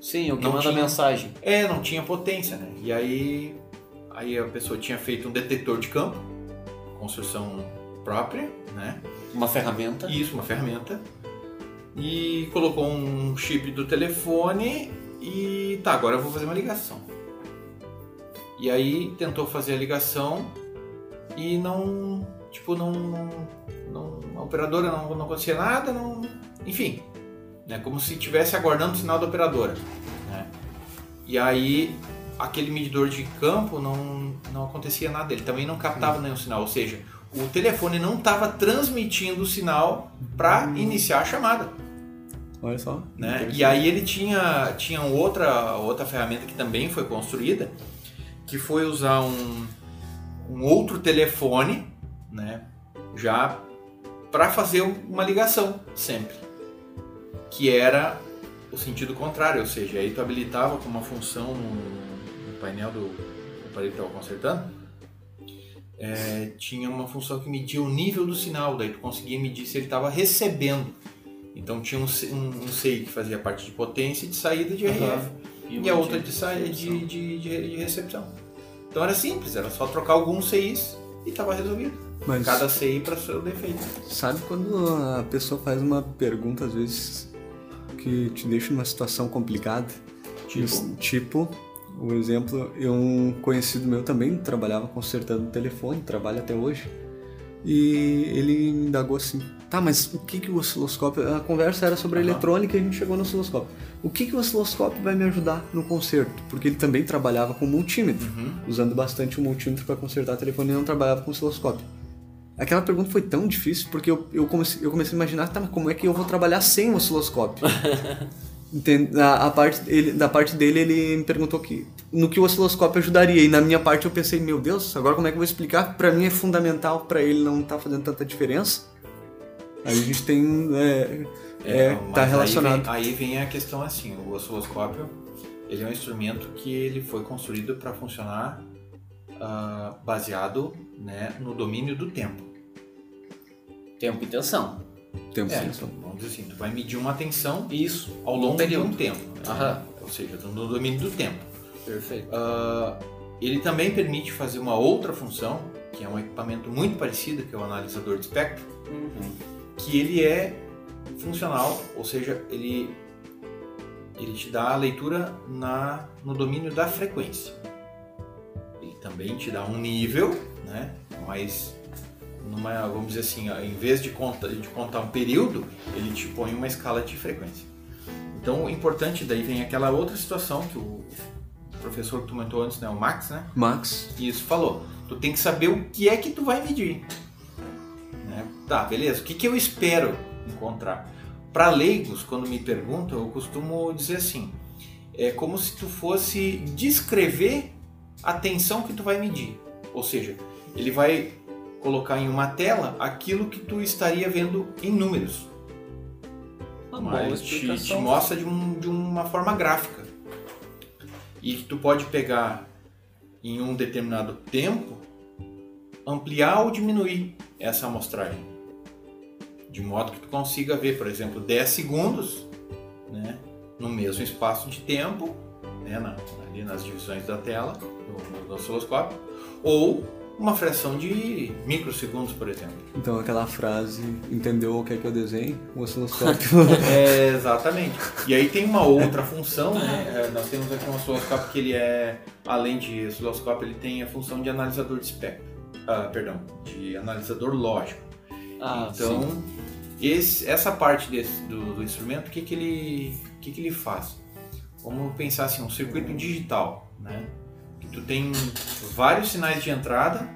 Sim, o que Não manda tinha. mensagem. É, não tinha potência, né? E aí, aí a pessoa tinha feito um detector de campo, construção própria, né? Uma ferramenta. Isso, uma ferramenta. E colocou um chip do telefone e tá, agora eu vou fazer uma ligação. E aí tentou fazer a ligação e não, tipo, não, não, a operadora não, não acontecia nada, não, enfim, né, como se estivesse aguardando o sinal da operadora. né. E aí aquele medidor de campo não, não acontecia nada, ele também não captava nenhum sinal, ou seja, o telefone não estava transmitindo o sinal para iniciar a chamada. Olha só. Né? E aí ele tinha, tinha outra, outra ferramenta que também foi construída, que foi usar um, um outro telefone, né? já para fazer uma ligação sempre, que era o sentido contrário, ou seja, aí tu habilitava com uma função no, no painel do, do aparelho que estava consertando, é, tinha uma função que media o nível do sinal, daí tu conseguia medir se ele estava recebendo. Então tinha um, um, um CI que fazia parte de potência e de saída de RF Aham. e a outra de saída de, de, de, de recepção. Então era simples, era só trocar alguns CIs e estava resolvido. Mas Cada CI para seu defeito. sabe quando a pessoa faz uma pergunta, às vezes, que te deixa numa situação complicada? Tipo? Tipo, o exemplo, eu, um conhecido meu também trabalhava consertando telefone, trabalha até hoje. E ele me indagou assim, tá, mas o que, que o osciloscópio... A conversa era sobre a Aham. eletrônica e a gente chegou no osciloscópio. O que, que o osciloscópio vai me ajudar no conserto? Porque ele também trabalhava com multímetro, Uhum. usando bastante o multímetro para consertar telefone e não trabalhava com osciloscópio. Aquela pergunta foi tão difícil porque eu, eu, comecei, eu comecei a imaginar, tá, mas como é que eu vou trabalhar sem o osciloscópio? Entende? A, a parte dele, da parte dele, ele me perguntou que, no que o osciloscópio ajudaria. E na minha parte eu pensei, meu Deus, agora como é que eu vou explicar? Pra mim é fundamental, pra ele não tá fazendo tanta diferença. Aí a gente tem. É, é, mas tá aí relacionado. vem- Aí vem, a questão assim, o osciloscópio, ele é um instrumento que ele foi construído para funcionar ah, baseado né, no domínio do tempo. Tempo e tensão. Tempo É, então, vamos dizer assim, tu vai medir uma tensão Isso. ao longo de período. um tempo. né? Aham. Ou seja, no domínio do tempo. Perfeito. Ah, ele também permite fazer uma outra função, que é um equipamento muito parecido, que é o analisador de espectro, Uhum. que ele é funcional, ou seja, ele, ele te dá a leitura na, no domínio da frequência. Ele também te dá um nível, né? mas numa, vamos dizer assim, em vez de, conta, de contar um período, ele te põe uma escala de frequência. Então o importante daí vem aquela outra situação que o professor que tu comentou antes, né, o Max, né? Max, Isso falou. Tu tem que saber o que é que tu vai medir. Né? Tá, beleza. O que, que eu espero encontrar? Para leigos, quando me perguntam, eu costumo dizer assim: é como se tu fosse descrever a tensão que tu vai medir. Ou seja, ele vai colocar em uma tela aquilo que tu estaria vendo em números. Uma Mas te, te mostra de, um- de uma forma gráfica. E que tu pode pegar em um determinado tempo, ampliar ou diminuir essa amostragem. De modo que tu consiga ver, por exemplo, 10 segundos né, no mesmo espaço de tempo, né, na- ali nas divisões da tela do, do osciloscópio, ou uma fração de microsegundos, por exemplo. então aquela frase, entendeu o que é que eu desenho? O osciloscópio. É, exatamente. E aí tem uma outra função, né? É, nós temos aqui um osciloscópio que ele é, além de osciloscópio, ele tem a função de analisador de espectro. Ah, perdão, de analisador lógico. Ah, então, sim. esse- essa parte desse, do, do instrumento, o que, que, ele, o que, que ele faz? Vamos pensar assim, um circuito digital, né? Tu tem vários sinais de entrada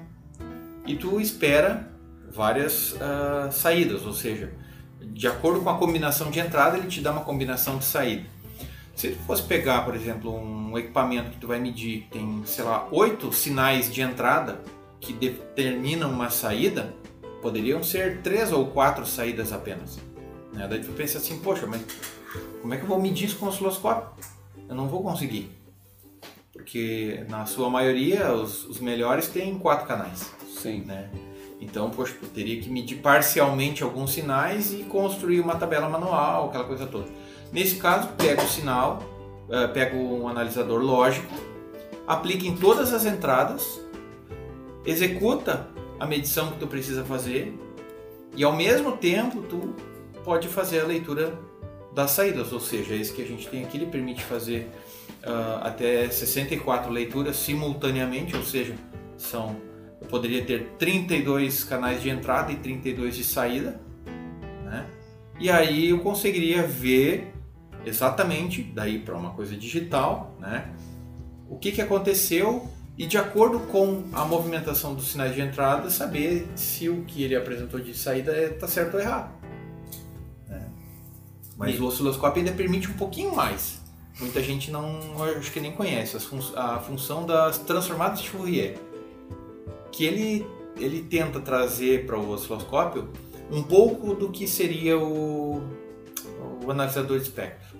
e tu espera várias ah, saídas, ou seja, de acordo com a combinação de entrada, ele te dá uma combinação de saída. Se tu fosse pegar, por exemplo, um equipamento que tu vai medir, que tem, sei lá, oito sinais de entrada que determinam uma saída, poderiam ser três ou quatro saídas apenas. Né? Daí tu pensa assim, poxa, mas como é que eu vou medir isso com o osciloscópio? Eu não vou conseguir. Porque na sua maioria os, os melhores têm quatro canais. Sim. Né? Então, poxa, eu teria que medir parcialmente alguns sinais e construir uma tabela manual, aquela coisa toda. Nesse caso, pega o sinal, eh, pega um analisador lógico, aplica em todas as entradas, executa a medição que tu precisa fazer e ao mesmo tempo tu pode fazer a leitura das saídas, ou seja, esse que a gente tem aqui ele permite fazer ah, até 64 leituras simultaneamente, ou seja, são eu poderia ter 32 canais de entrada e 32 de saída, né? E aí eu conseguiria ver exatamente, daí para uma coisa digital, né? O que, que aconteceu e de acordo com a movimentação dos sinais de entrada, saber se o que ele apresentou de saída está certo ou errado. né? Mas E- o osciloscópio ainda permite um pouquinho mais. Muita gente não, acho que nem conhece fun- a função das transformadas de Fourier, que ele ele tenta trazer para o osciloscópio um pouco do que seria o, o analisador de espectro,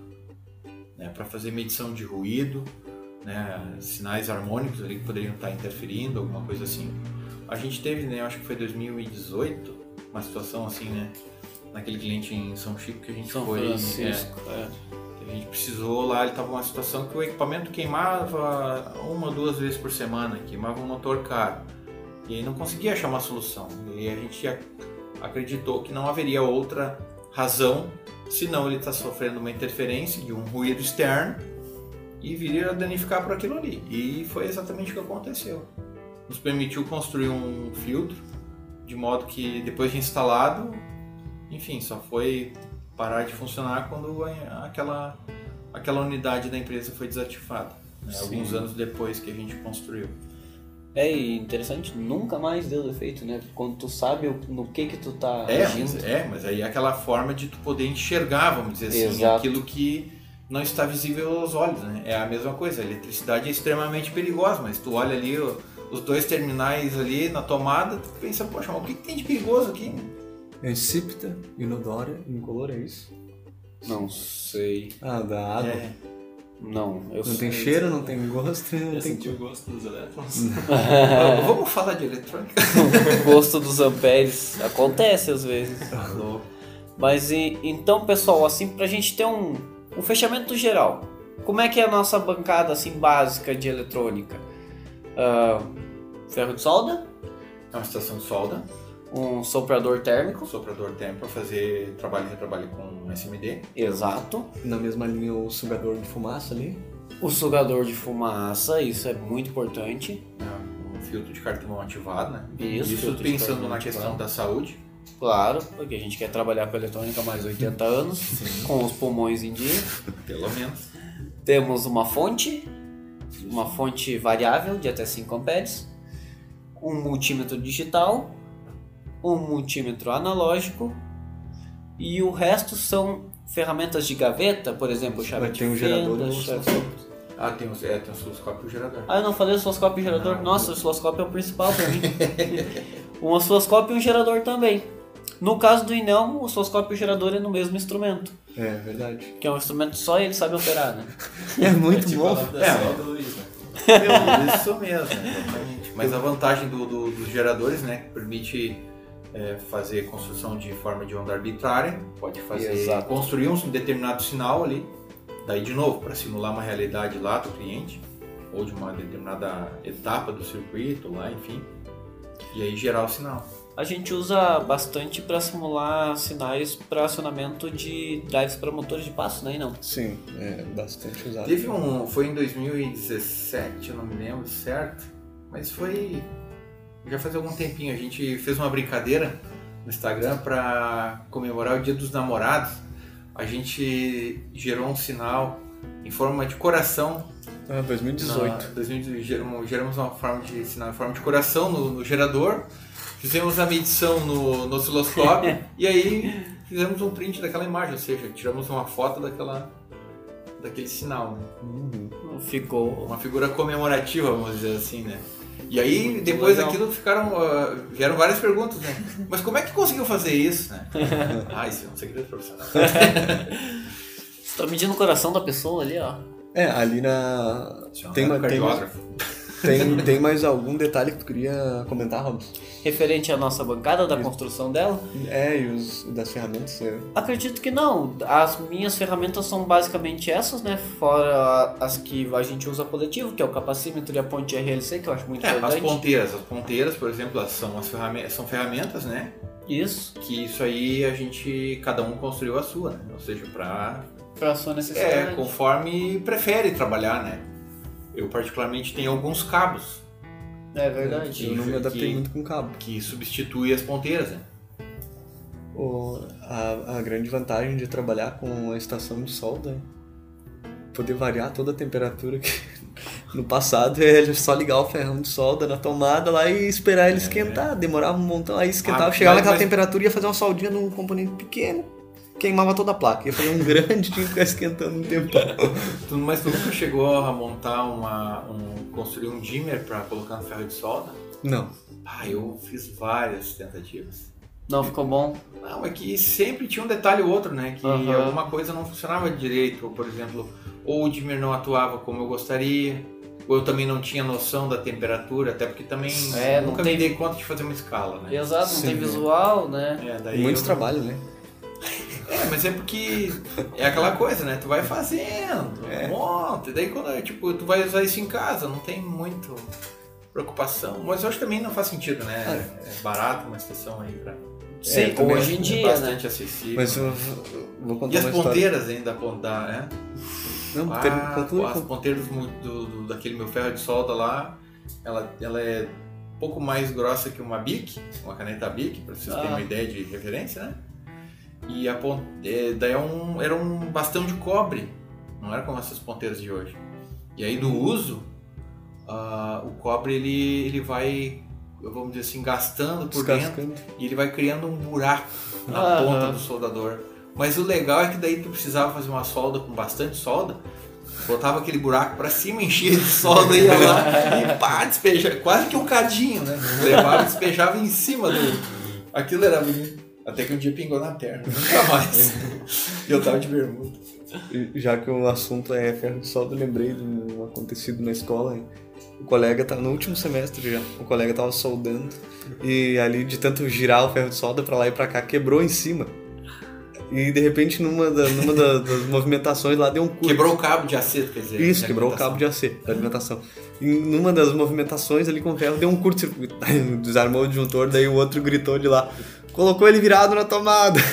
né, para fazer medição de ruído, né, sinais harmônicos ali que poderiam estar interferindo, alguma coisa assim. A gente teve, né, acho que foi 2018, uma situação assim, né, naquele cliente em São Chico que a gente São foi, Francisco. é. é, a gente precisou lá, ele estava numa situação que o equipamento queimava uma, duas vezes por semana, queimava um motor caro. E aí não conseguia achar uma solução. E a gente ac- acreditou que não haveria outra razão senão ele está sofrendo uma interferência de um ruído externo e viria danificar por aquilo ali. E foi exatamente o que aconteceu. Nos permitiu construir um filtro de modo que depois de instalado, enfim, só foi parar de funcionar quando aquela, aquela unidade da empresa foi desativada. né? Alguns anos depois que a gente construiu. É e interessante, nunca mais deu defeito, né? Quando tu sabe no que que tu tá É agindo. mas, é, mas aí é aquela forma de tu poder enxergar, vamos dizer assim, Exato. aquilo que não está visível aos olhos, né? É a mesma coisa, a eletricidade é extremamente perigosa, mas tu olha ali os dois terminais ali na tomada, tu pensa, poxa, mas o que, que tem de perigoso aqui? É insípida, inodora, incolor, é isso? Não sei. Ah, da água. É, Não, eu Não tem cheiro, não tem gosto, não Já tem sentiu o gosto dos elétrons? Vamos falar de eletrônica? o gosto dos amperes. Acontece às vezes. Alô? Mas e- então, pessoal, assim, pra gente ter um, um fechamento geral, como é que é a nossa bancada assim básica de eletrônica? Ah, ferro de solda, É uma estação de solda, um soprador térmico, soprador térmico para fazer trabalho e retrabalho com SMD. exato. Na mesma linha o sugador de fumaça ali. O sugador de fumaça, isso é muito importante. né, Um filtro de cartão ativado, né? Isso, Isso pensando na ativado. questão da saúde. Claro, porque a gente quer trabalhar com eletrônica há mais 80 anos, com os pulmões em dia. Pelo menos. Temos uma fonte, uma fonte variável de até 5 amperes, um multímetro digital, um multímetro analógico e o resto são ferramentas de gaveta, por exemplo, chave de ter um gerador fenda, no chave- Ah, tem, os- é, tem o osciloscópio e o gerador. Ah, eu não falei osciloscópio e gerador. Não. Nossa, o osciloscópio é o principal pra mim. um osciloscópio e um gerador também. No caso do Inelmo, o osciloscópio e o gerador é no mesmo instrumento, É verdade. que é um instrumento só ele sabe operar, né? É muito tipo bom. a É. só do Luiz, né? Meu, isso mesmo, né? exatamente. Mas a vantagem do- do- dos geradores, né, que permite é, fazer construção de forma de onda arbitrária, pode fazer Exato. construir um determinado sinal ali, daí de novo para simular uma realidade lá do cliente ou de uma determinada etapa do circuito lá, enfim, e aí gerar o sinal. A gente usa bastante para simular sinais para acionamento de drives para motores de passo, né? Não. Sim, é bastante usado. Teve um, foi em 2017, eu não me lembro certo, mas foi já faz algum tempinho. A gente fez uma brincadeira no Instagram para comemorar o Dia dos Namorados. A gente gerou um sinal em forma de coração. Ah, 2018. Na, 2018 geramos, uma forma de sinal em forma de coração no, no gerador. Fizemos a medição no, no osciloscópio e aí fizemos um print daquela imagem, ou seja, tiramos uma foto daquela daquele sinal. Né? Uhum. Ficou. uma figura comemorativa, vamos dizer assim, né? E aí, depois legal. daquilo, ficaram, ah, vieram várias perguntas, né? Mas como é que conseguiu fazer isso, né? ah, isso é um segredo profissional. Você tá medindo o coração da pessoa ali, ó. É, ali na. Tem, um uma- tem. Tem, tem mais algum detalhe que tu queria comentar, Robson? Referente à nossa bancada, da construção dela, É, e os das ferramentas. é. acredito que não. As minhas ferramentas são basicamente essas, né? Fora as que a gente usa coletivo, que é o capacímetro e a ponte RLC, que eu acho muito É, as importante. ponteiras. As ponteiras, por exemplo, elas são, as ferramentas, são ferramentas, né? Isso, Que isso aí a gente, cada um construiu a sua, né? Ou seja, pra... pra sua necessidade. É, conforme prefere trabalhar, né? Eu particularmente tenho alguns cabos É verdade. Eu não me que- adaptei muito com cabo. que substituem as ponteiras, né? O, a, a grande vantagem de trabalhar com a estação de solda é poder variar toda a temperatura que no passado é só ligar o ferrão de solda na tomada lá e esperar ele esquentar. Demorava um montão, aí esquentava, Ah, chegava mas- naquela mas- temperatura ia fazer uma soldinha num componente pequeno, queimava toda a placa. Ia fazer um grande, tinha que ficar esquentando um tempão. Mas tu nunca chegou a montar uma. Um, construir um dimmer pra colocar no ferro de solda? Não. Ah, eu fiz várias tentativas. Não ficou bom. Não, é que sempre tinha um detalhe ou outro, né? Que Aham. alguma coisa não funcionava direito. Ou, por exemplo, ou o dimmer não atuava como eu gostaria, ou eu também não tinha noção da temperatura, até porque também É, não nunca tem- me dei conta de fazer uma escala, né? Exato, não Sim. tem visual, né? É, daí Muito eu- trabalho, né? É, mas é porque é aquela coisa, né? Tu vai fazendo, É. monta, e daí quando é, tipo, tu vai usar isso em casa, não tem muito preocupação. Mas eu acho que também não faz sentido, né? É barato uma estação aí pra. Sim, também hoje em é dia, né? bastante acessível. Mas eu vou- contar E as história. ponteiras ainda apontar, né? Não, Ah, conclui, as ponteiras mu- do, do- daquele meu ferro de solda lá, ela, ela é um pouco mais grossa que uma Bic, uma caneta Bic, para vocês terem Ah. uma ideia de referência, né? E a é, daí é um, era um bastão de cobre, não era como essas ponteiras de hoje. E aí do uso, ah, o cobre ele, ele vai, vamos dizer assim, gastando por dentro e ele vai criando um buraco na Aham. ponta do soldador. Mas o legal é que daí tu precisava fazer uma solda com bastante solda, botava aquele buraco pra cima, enchia de solda e ia lá e pá, despeja, quase que um cadinho, né? Levava e despejava em cima do. Aquilo era bonito. Até que um dia pingou na perna, nunca mais. E eu tava de bermuda. Já que o assunto é ferro de solda, lembrei de um acontecido na escola. O colega tá no último semestre já. O colega tava soldando e ali de tanto girar o ferro de solda pra lá e pra cá quebrou em cima. E de repente numa, da- numa da- das movimentações lá deu um curto. Quebrou o cabo de aceto, quer dizer. Isso, quebrou o cabo de AC da alimentação. E numa das movimentações ali com o ferro deu um curto-circuito. Desarmou o disjuntor, daí o outro gritou de lá. Colocou ele virado na tomada.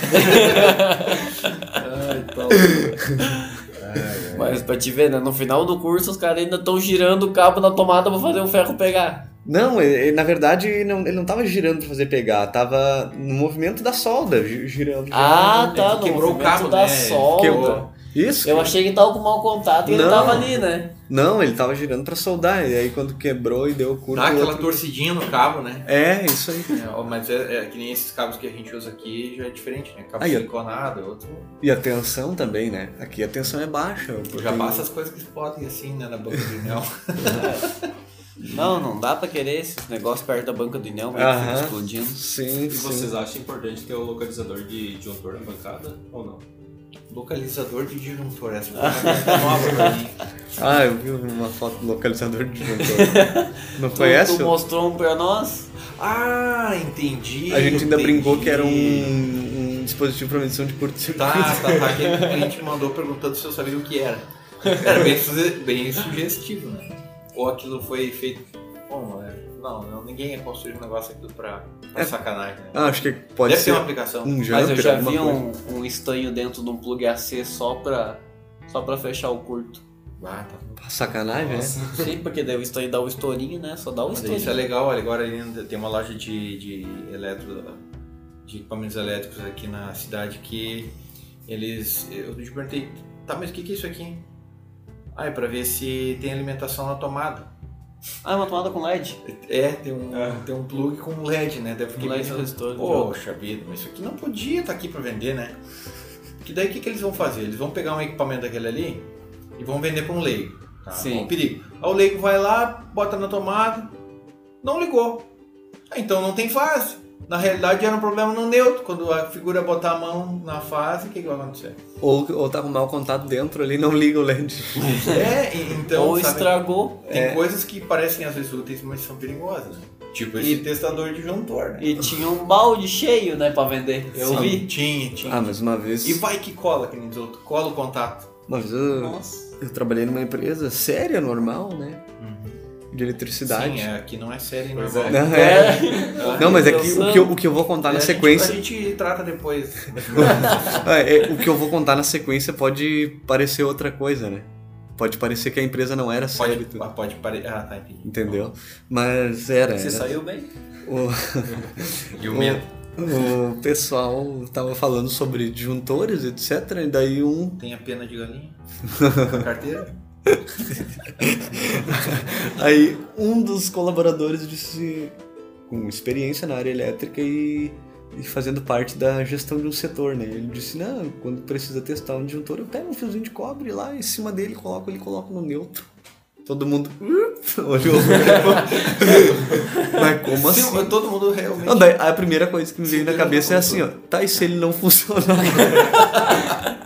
Mas pra te ver, né? No final do curso os caras ainda estão girando o cabo na tomada pra fazer o ferro pegar. Não, ele, na verdade ele não, ele não tava girando pra fazer pegar, tava no movimento da solda, gi- girando. Ah, girando. tá, que no quebrou o movimento cabo, da né? solda. Quebrou. Isso? Eu achei que tava com mau contato e ele Não. tava ali, né? Não, ele tava girando pra soldar, e aí quando quebrou e deu o curto. Dá aquela outro- torcidinha no cabo, né? É, isso aí. É, mas é, é que nem esses cabos que a gente usa aqui já é diferente, né? Cabo Aí, siliconado, outro. E a tensão também, né? Aqui a tensão é baixa. Já porque- passa as coisas que explodem assim, né? Na boca do Inel. Não, não dá pra querer esses negócios perto da banca do Inel, explodindo. Sim, E sim. vocês acham importante ter o localizador de disjuntor na bancada ou não? Localizador de disjuntor, essa foi uma coisa nova pra mim. Ah, eu vi uma foto do localizador de disjuntor. Não Tu, conhece? tu mostrou um pra nós? Ah, entendi. A gente ainda entendi. brincou que era um, um dispositivo para medição de curto-circuito. Tá, tá, tá. Que a gente mandou perguntando se eu sabia o que era. Era bem, bem sugestivo, né? Ou aquilo foi feito. Não, não, ninguém ia construir um negócio aquilo pra, pra É. sacanagem, né? Ah, acho que pode Deve ser ter uma aplicação. um Mas eu já vi um, um estanho dentro de um plug AC só pra, só pra fechar o curto. Ah, tá. Sacanagem, né? Sim, porque daí o estanho dá o estourinho, né? Só dá o Mas estourinho. isso é legal, olha, agora tem uma loja de, de eletro, de equipamentos elétricos aqui na cidade que eles. Eu te perguntei, tá, mas o que, que é isso aqui? Ah, é pra ver se tem alimentação na tomada. Ah, é uma tomada com LED? É, tem um, tem um plug com LED, né? Eu fiquei Um LED resistor, Poxa vida, mas isso aqui não podia estar aqui pra vender, né? Que daí o que, que eles vão fazer? Eles vão pegar um equipamento daquele ali e vão vender pra um leigo. Tá? Sim. Um perigo. Aí o leigo vai lá, bota na tomada, não ligou. Ah, Então não tem fase. Na realidade era um problema no neutro. Quando a figura botar a mão na fase, o que, que vai acontecer? Ou, ou tá com mau contato dentro ali não liga o LED. é, então. Ou sabe, estragou. Tem É. coisas que parecem às vezes úteis, mas são perigosas. Né? Tipo esse E- testador de juntor, né? E tinha um balde cheio, né, pra vender. Eu Sim, vi. Tinha, tinha. Ah, mas uma vez. E vai que cola, que nem diz outro. Cola o contato. Vez eu, Nossa. eu trabalhei numa empresa séria, normal, né? De eletricidade. Sim, é, aqui não é série normal. é. Não, é. Não, mas é que o que, eu, o que eu vou contar na É, a gente- sequência. A gente trata depois. Ah, é, o que eu vou contar na sequência pode parecer outra coisa, né? Pode parecer que a empresa não era séria Pode, tudo. pode parecer. Ah, tá, entendi. Entendeu? Mas era. Você era. saiu bem? O, E o medo? o pessoal tava falando sobre disjuntores, etc. E daí um. Tem a pena de galinha? A carteira? Aí um dos colaboradores disse. Com experiência na área elétrica e, e fazendo parte da gestão de um setor, né? Ele disse, não, quando precisa testar um disjuntor, eu pego um fiozinho de cobre lá em cima dele, coloco ele coloco no neutro. Todo mundo "Uh", olhou. Mas como assim? Sim, todo mundo realmente. Não, daí a primeira coisa que me veio na cabeça é assim, ó. Tá, e se ele não funcionar?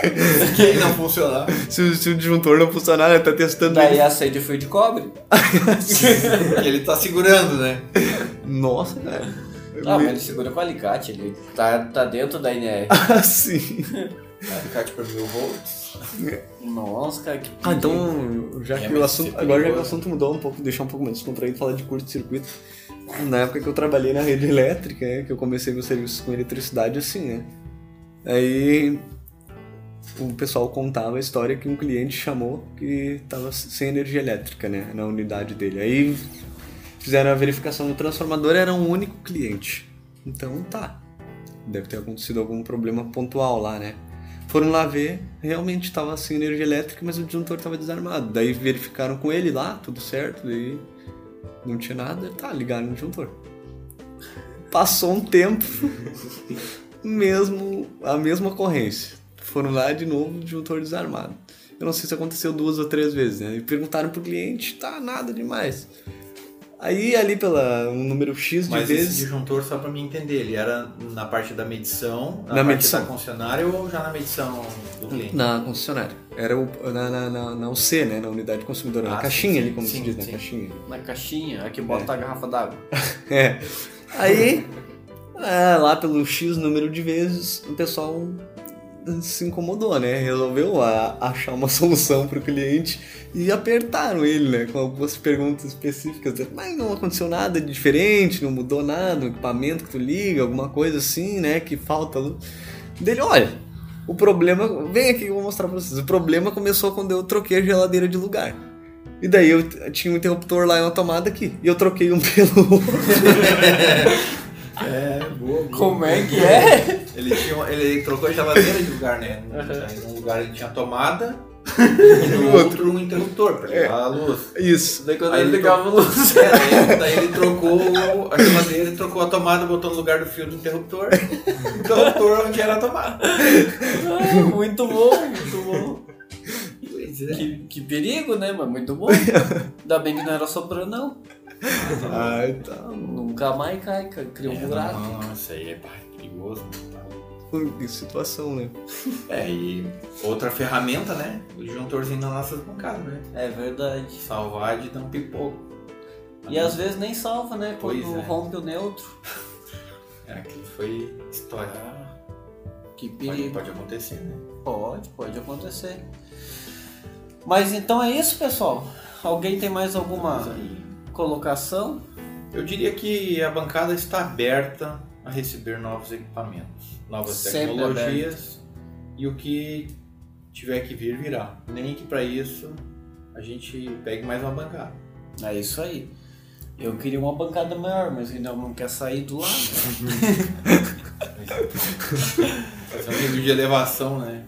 Quem não funcionar? se, o- se o disjuntor não funcionar, né? Tá testando Daí ele. acende o fio de cobre. Porque ele tá segurando, né? Nossa, cara. Ah, mas ele segura com alicate, ele tá, tá dentro da NR. Assim. Alicate por mil volts. Nossa, cara, que Ah, então, já É, que o assunto. Agora já que o perigoso. assunto mudou um pouco, deixar um pouco mais descontraído falar de curto-circuito. Na época que eu trabalhei na rede elétrica, né, que eu comecei meus serviços com eletricidade assim, né? Aí o pessoal contava a história que um cliente chamou que estava sem energia elétrica, né, na unidade dele. Aí fizeram a verificação no transformador, era um único cliente. Então tá. Deve ter acontecido algum problema pontual lá, né? Foram lá ver, realmente estava sem energia elétrica, mas o disjuntor estava desarmado. Daí verificaram com ele lá, tudo certo, daí não tinha nada, tá, ligaram no disjuntor. Passou um tempo, mesmo a mesma ocorrência. Foram lá de novo, disjuntor desarmado. Eu não sei se aconteceu duas ou três vezes, né? E perguntaram pro cliente, tá, nada demais. Aí ali pela um número X de Mas esse vezes. disjuntor, só pra me entender, ele era na parte da medição, na, Na parte medição. da concessionária ou já na medição do cliente? Na concessionária. Era o, na, na, na, na UC, né? Na unidade consumidora. Ah, na sim, caixinha sim, ali, como sim, se diz, sim. na caixinha. Na caixinha, aqui bota a garrafa d'água. É. Aí, é, lá pelo X número de vezes, o pessoal se incomodou, né? Resolveu a- achar uma solução para o cliente e apertaram ele, né? Com algumas perguntas específicas. Mas não aconteceu nada de diferente, não mudou nada, o equipamento que tu liga, alguma coisa assim, né? Que falta luz. Dele, olha, o problema. Vem aqui que eu vou mostrar pra vocês. O problema começou quando eu troquei a geladeira de lugar. E daí eu tinha um interruptor lá e uma tomada aqui. E eu troquei um pelo outro. É, boa, boa. Como é que é? Ele, tinha, ele trocou a geladeira de lugar, né? Em um lugar ele tinha tomada e no outro um interruptor pra ligar a luz. Isso. Daí quando Aí ele ligava a luz. É, daí, daí ele trocou a geladeira, ele trocou a tomada, botou no lugar do fio do interruptor. Interruptor onde era a tomada. Ah, muito bom, muito bom. Pois é. Que, que perigo, né? Mas muito bom. Ainda bem que não era soprano, não. Ai, tá. Nunca mais cai, ca- cria um É, buraco. isso aí é perigoso. tá? Que situação, né? É, e outra ferramenta, né? O disjuntorzinho nas nossas bancadas, né? É verdade. Salvar de dar um pipoco. E às vezes nem salva, né? Quando Pois é. rompe o neutro. É, aquilo foi história. Que Pode, perigo. pode acontecer, né? Pode, pode acontecer. Mas então é isso, pessoal. Alguém tem mais alguma colocação? Eu diria que a bancada está aberta a receber novos equipamentos, novas tecnologias e o que tiver que vir, virá. Nem que para isso a gente pegue mais uma bancada. É isso aí. Eu queria uma bancada maior, mas ainda não quer sair do lado. Fazer um nível de elevação, né?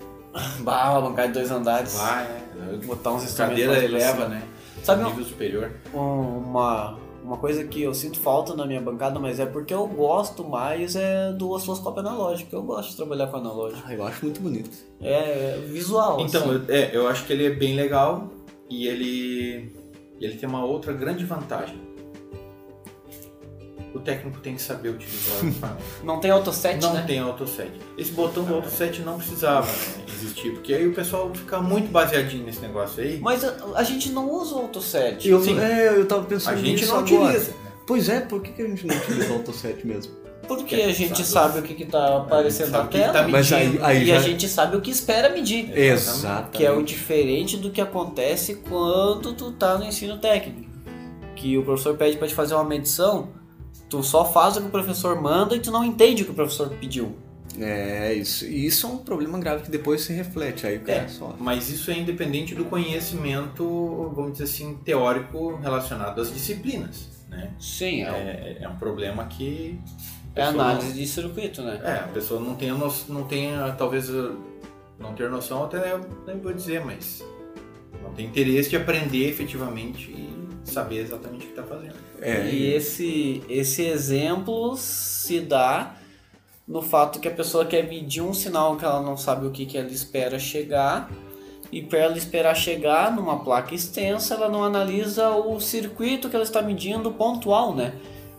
bah, uma bancada de dois andares. Vai, né? Botar uns instrumentos cadeira eleva, né? Sabe um- nível superior. uma, uma coisa que eu sinto falta na minha bancada, mas é porque eu gosto mais é do osciloscópio analógico. Eu gosto de trabalhar com analógico. Ah, eu acho muito bonito. É visual. Então, assim. eu, é, eu acho que ele é bem legal e ele, ele tem uma outra grande vantagem. O técnico tem que saber utilizar o equipamento. Não tem autoset, Não né? tem autoset. Esse botão do autoset não precisava né, existir, porque aí o pessoal fica muito baseadinho nesse negócio aí. Mas a, a gente não usa o autoset. Eu, Sim. é, eu tava A pensando gente nisso não agora. utiliza. Pois é, por que, que a gente não utiliza o AutoSet mesmo? Porque É, a gente sabe. o que, que tá aparecendo na sabe o que que tela. tá Mas aí, aí e já... a gente sabe o que espera medir. Exatamente. Que é o diferente do que acontece quando tu tá no ensino técnico. Que o professor pede pra te fazer uma medição, tu só faz o que o professor manda e tu não entende o que o professor pediu. É, isso. E isso é um problema grave que depois se reflete. Aí o cara É. Mas isso é independente do conhecimento, vamos dizer assim, teórico relacionado às disciplinas. Né? Sim, é, É, é um problema que. é análise de circuito, né? É, a pessoa não tem, não tem talvez não ter noção, até eu nem vou dizer, mas não tem interesse de aprender efetivamente e saber exatamente o que está fazendo. É, E esse, esse exemplo se dá no fato que a pessoa quer medir um sinal que ela não sabe o que, que ela espera chegar. E para ela esperar chegar numa placa extensa, ela não analisa o circuito que ela está medindo pontual, né?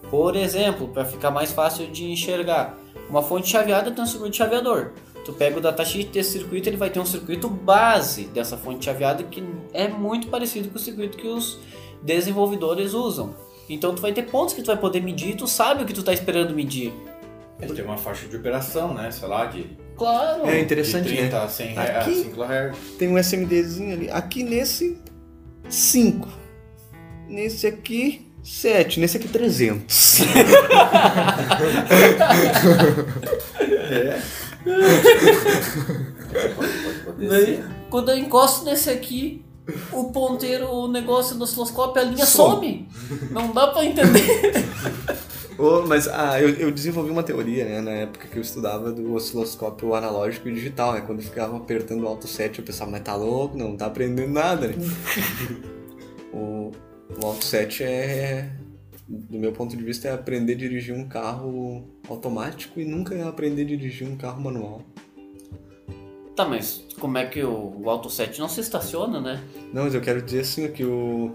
Por exemplo, para ficar mais fácil de enxergar, uma fonte chaveada tem um circuito chaveador. Tu pega o datasheet desse circuito, ele vai ter um circuito base dessa fonte chaveada que é muito parecido com o circuito que os desenvolvedores usam. Então tu vai ter pontos que tu vai poder medir e tu sabe o que tu está esperando medir. Ele tem uma faixa de operação, né? Sei lá, de, Claro. é de interessante, 30 né? a 100 Aqui- a 5 kHz. Tem um SMDzinho ali. Aqui nesse, 5. Nesse aqui, 7. Nesse aqui, 300. É. Pode Daí, quando eu encosto nesse aqui, o ponteiro, o negócio do osciloscópio, a linha some. Não dá pra entender. Ô, mas ah, eu, eu desenvolvi uma teoria, né, na época que eu estudava do osciloscópio analógico e digital, né? Quando eu ficava apertando o Alto 7, eu pensava, mas tá louco, não tá aprendendo nada, né? o, o Alto 7 é, do meu ponto de vista, é aprender a dirigir um carro automático e nunca é aprender a dirigir um carro manual. Tá, mas como é que o, o Auto 7 não se estaciona, né? Não, mas eu quero dizer assim que o,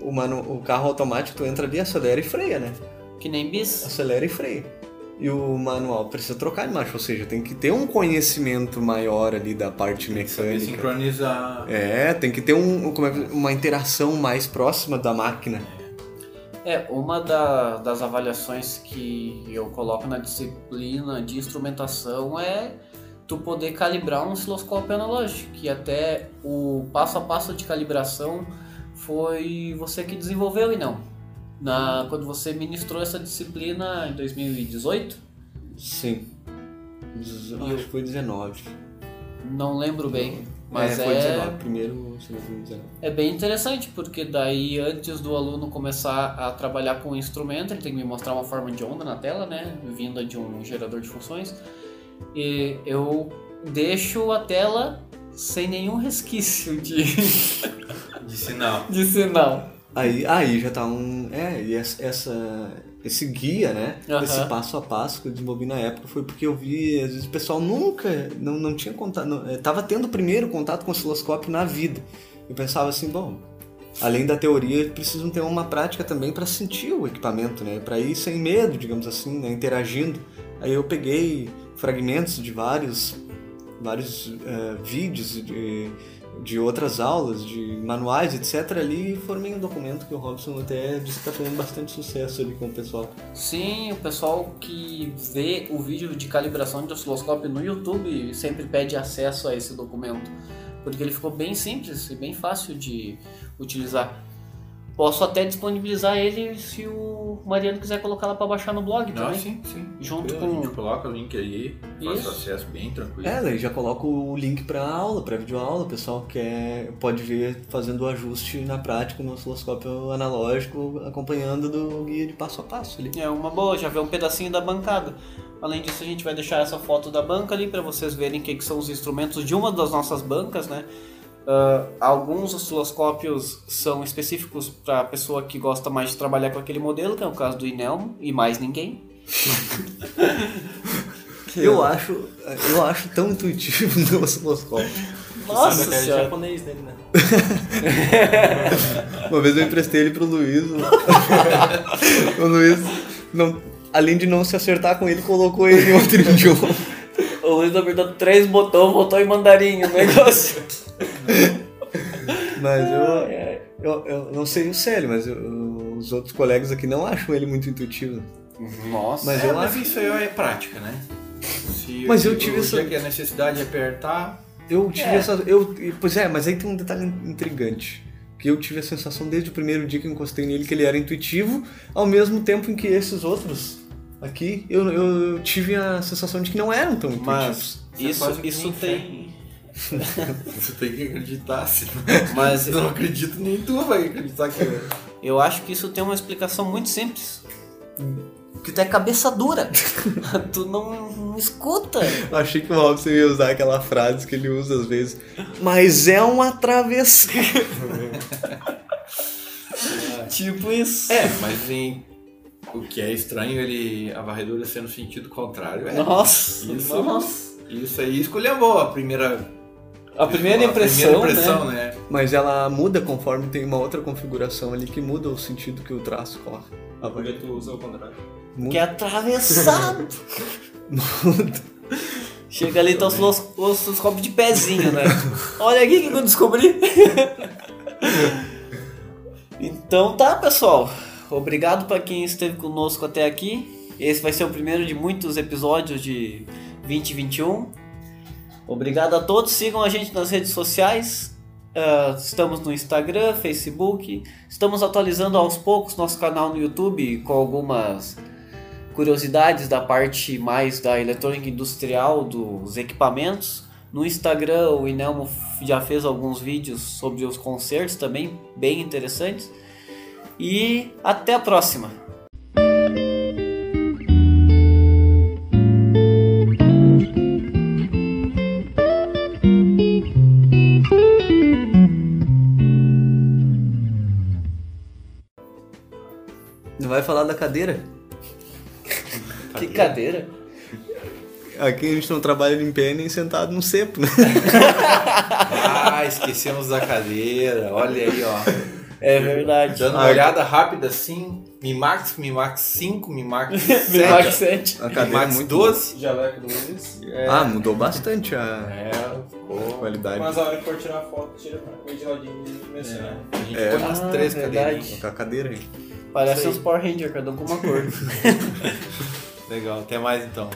o, mano, o carro automático, tu entra ali, acelera e freia, né? Que nem bis. Acelera e freia. E o manual precisa trocar de marcha, ou seja, tem que ter um conhecimento maior ali da parte Saber mecânica. sincronizar. É, tem que ter um, como é que- uma interação mais próxima da máquina. É, uma da- das avaliações que eu coloco na disciplina de instrumentação é tu poder calibrar um osciloscópio analógico, que até o passo a passo de calibração foi você que desenvolveu e não. Na, quando você ministrou essa disciplina em 2018, Sim. Acho que foi 19. não lembro bem, mas é, é, foi 19. Primeiro, segundo, 19. é bem interessante, porque daí antes do aluno começar a trabalhar com o instrumento, ele tem que me mostrar uma forma de onda na tela, né, vinda de um gerador de funções, e eu deixo a tela sem nenhum resquício de, De sinal. de sinal. Aí, aí já tá um. É, e essa, esse guia, né? Aham. Esse passo a passo que eu desenvolvi na época foi porque eu vi, às vezes, o pessoal nunca, não, não tinha contato, não, eh, tava tendo o primeiro contato com o osciloscópio na vida. Eu pensava assim, bom, além da teoria, precisam ter uma prática também para sentir o equipamento, né? Para ir sem medo, digamos assim, né? interagindo. Aí eu peguei fragmentos de vários, vários eh, vídeos de, de outras aulas, de manuais, etc. ali e formei um documento que o Robson até disse que está fazendo bastante sucesso ali com o pessoal. Sim, o pessoal que vê o vídeo de calibração de osciloscópio no YouTube sempre pede acesso a esse documento, porque ele ficou bem simples e bem fácil de utilizar. Posso até disponibilizar ele se o Mariano quiser colocar lá para baixar no blog Não, também. sim, sim. Junto A com- gente coloca o link aí, faz acesso bem tranquilo. É, daí já coloco o link para aula, para videoaula, o pessoal quer, pode ver fazendo o ajuste na prática no osciloscópio analógico, acompanhando do guia de passo a passo ali. É uma boa, já vê um pedacinho da bancada. Além disso, a gente vai deixar essa foto da banca ali para vocês verem o que, que são os instrumentos de uma das nossas bancas, né? Ah, alguns osciloscópios são específicos para a pessoa que gosta mais de trabalhar com aquele modelo, que é o caso do Inelmo, e mais ninguém. Eu acho, eu acho tão intuitivo no osciloscópio. Nossa Sabe senhora! japonês dele, né? Uma vez eu emprestei ele pro Luiz. o Luiz, não, além de não se acertar com ele, colocou ele em outro idioma. O Luiz apertou três botões, botou em mandarim o negócio. Mas eu, eu, eu não sei o Célio, mas eu- os outros colegas aqui não acham ele muito intuitivo. Nossa! Mas É, eu mas acho. isso aí é prática, né? Se Mas eu se tive essa- que a necessidade de apertar, Eu tive É. essa. Eu, pois é, mas aí tem um detalhe intrigante. Que eu tive a sensação desde o primeiro dia que eu encostei nele que ele era intuitivo, ao mesmo tempo em que esses outros aqui, eu, eu tive a sensação de que não eram tão intuitivos. Mas isso, isso nem tem. Você tem que acreditar. Se Mas eu não acredito, nem tu vai acreditar que é. Eu acho que isso tem uma explicação muito simples. Que tu é cabeça dura. tu não, não escuta. Achei que o Robson ia usar aquela frase que ele usa às vezes. Mas é uma travessa. tipo isso. É, mas em, o que é estranho, ele a varredura ser no sentido contrário. É, Nossa, Isso, nossa. isso aí escolheu a primeira, A primeira impressão, a primeira impressão né? né? Mas ela muda conforme tem uma outra configuração ali que muda o sentido que o traço corre. A Porque tu usa o contrário. Muda. Que é atravessado. Chega ali, tá os osciloscópio de pezinho, né? Olha aqui o que eu descobri. então tá, pessoal. Obrigado para quem esteve conosco até aqui. Esse vai ser o primeiro de muitos episódios de 2021. Obrigado a todos. Sigam a gente nas redes sociais. Ah, estamos no Instagram, Facebook. Estamos atualizando aos poucos nosso canal no YouTube com algumas curiosidades da parte mais da eletrônica industrial dos equipamentos. No Instagram, o Inelmo já fez alguns vídeos sobre os concertos também, bem interessantes. E até a próxima! Vai falar da cadeira? Que cadeira! Aqui a gente não trabalha em pé nem sentado no cepo, né? Ah, esquecemos da cadeira. Olha aí, ó. É verdade. Dando uma Ah, olhada rápida assim, Mi Max, Mi Max 5, Mi Max 7, Mi Max 7. A Mi cadeira é Max muito 12. Jaleco do Luiz. É, Ah, mudou bastante a é, ficou. qualidade. Mas a hora que for tirar foto, tira pra de ladinho e mencionar. A gente É. põe umas Ah, três verdade. cadeirinhas. Colocar a cadeira aí. Parece uns Power Rangers, cada um com uma cor. Legal, até mais então.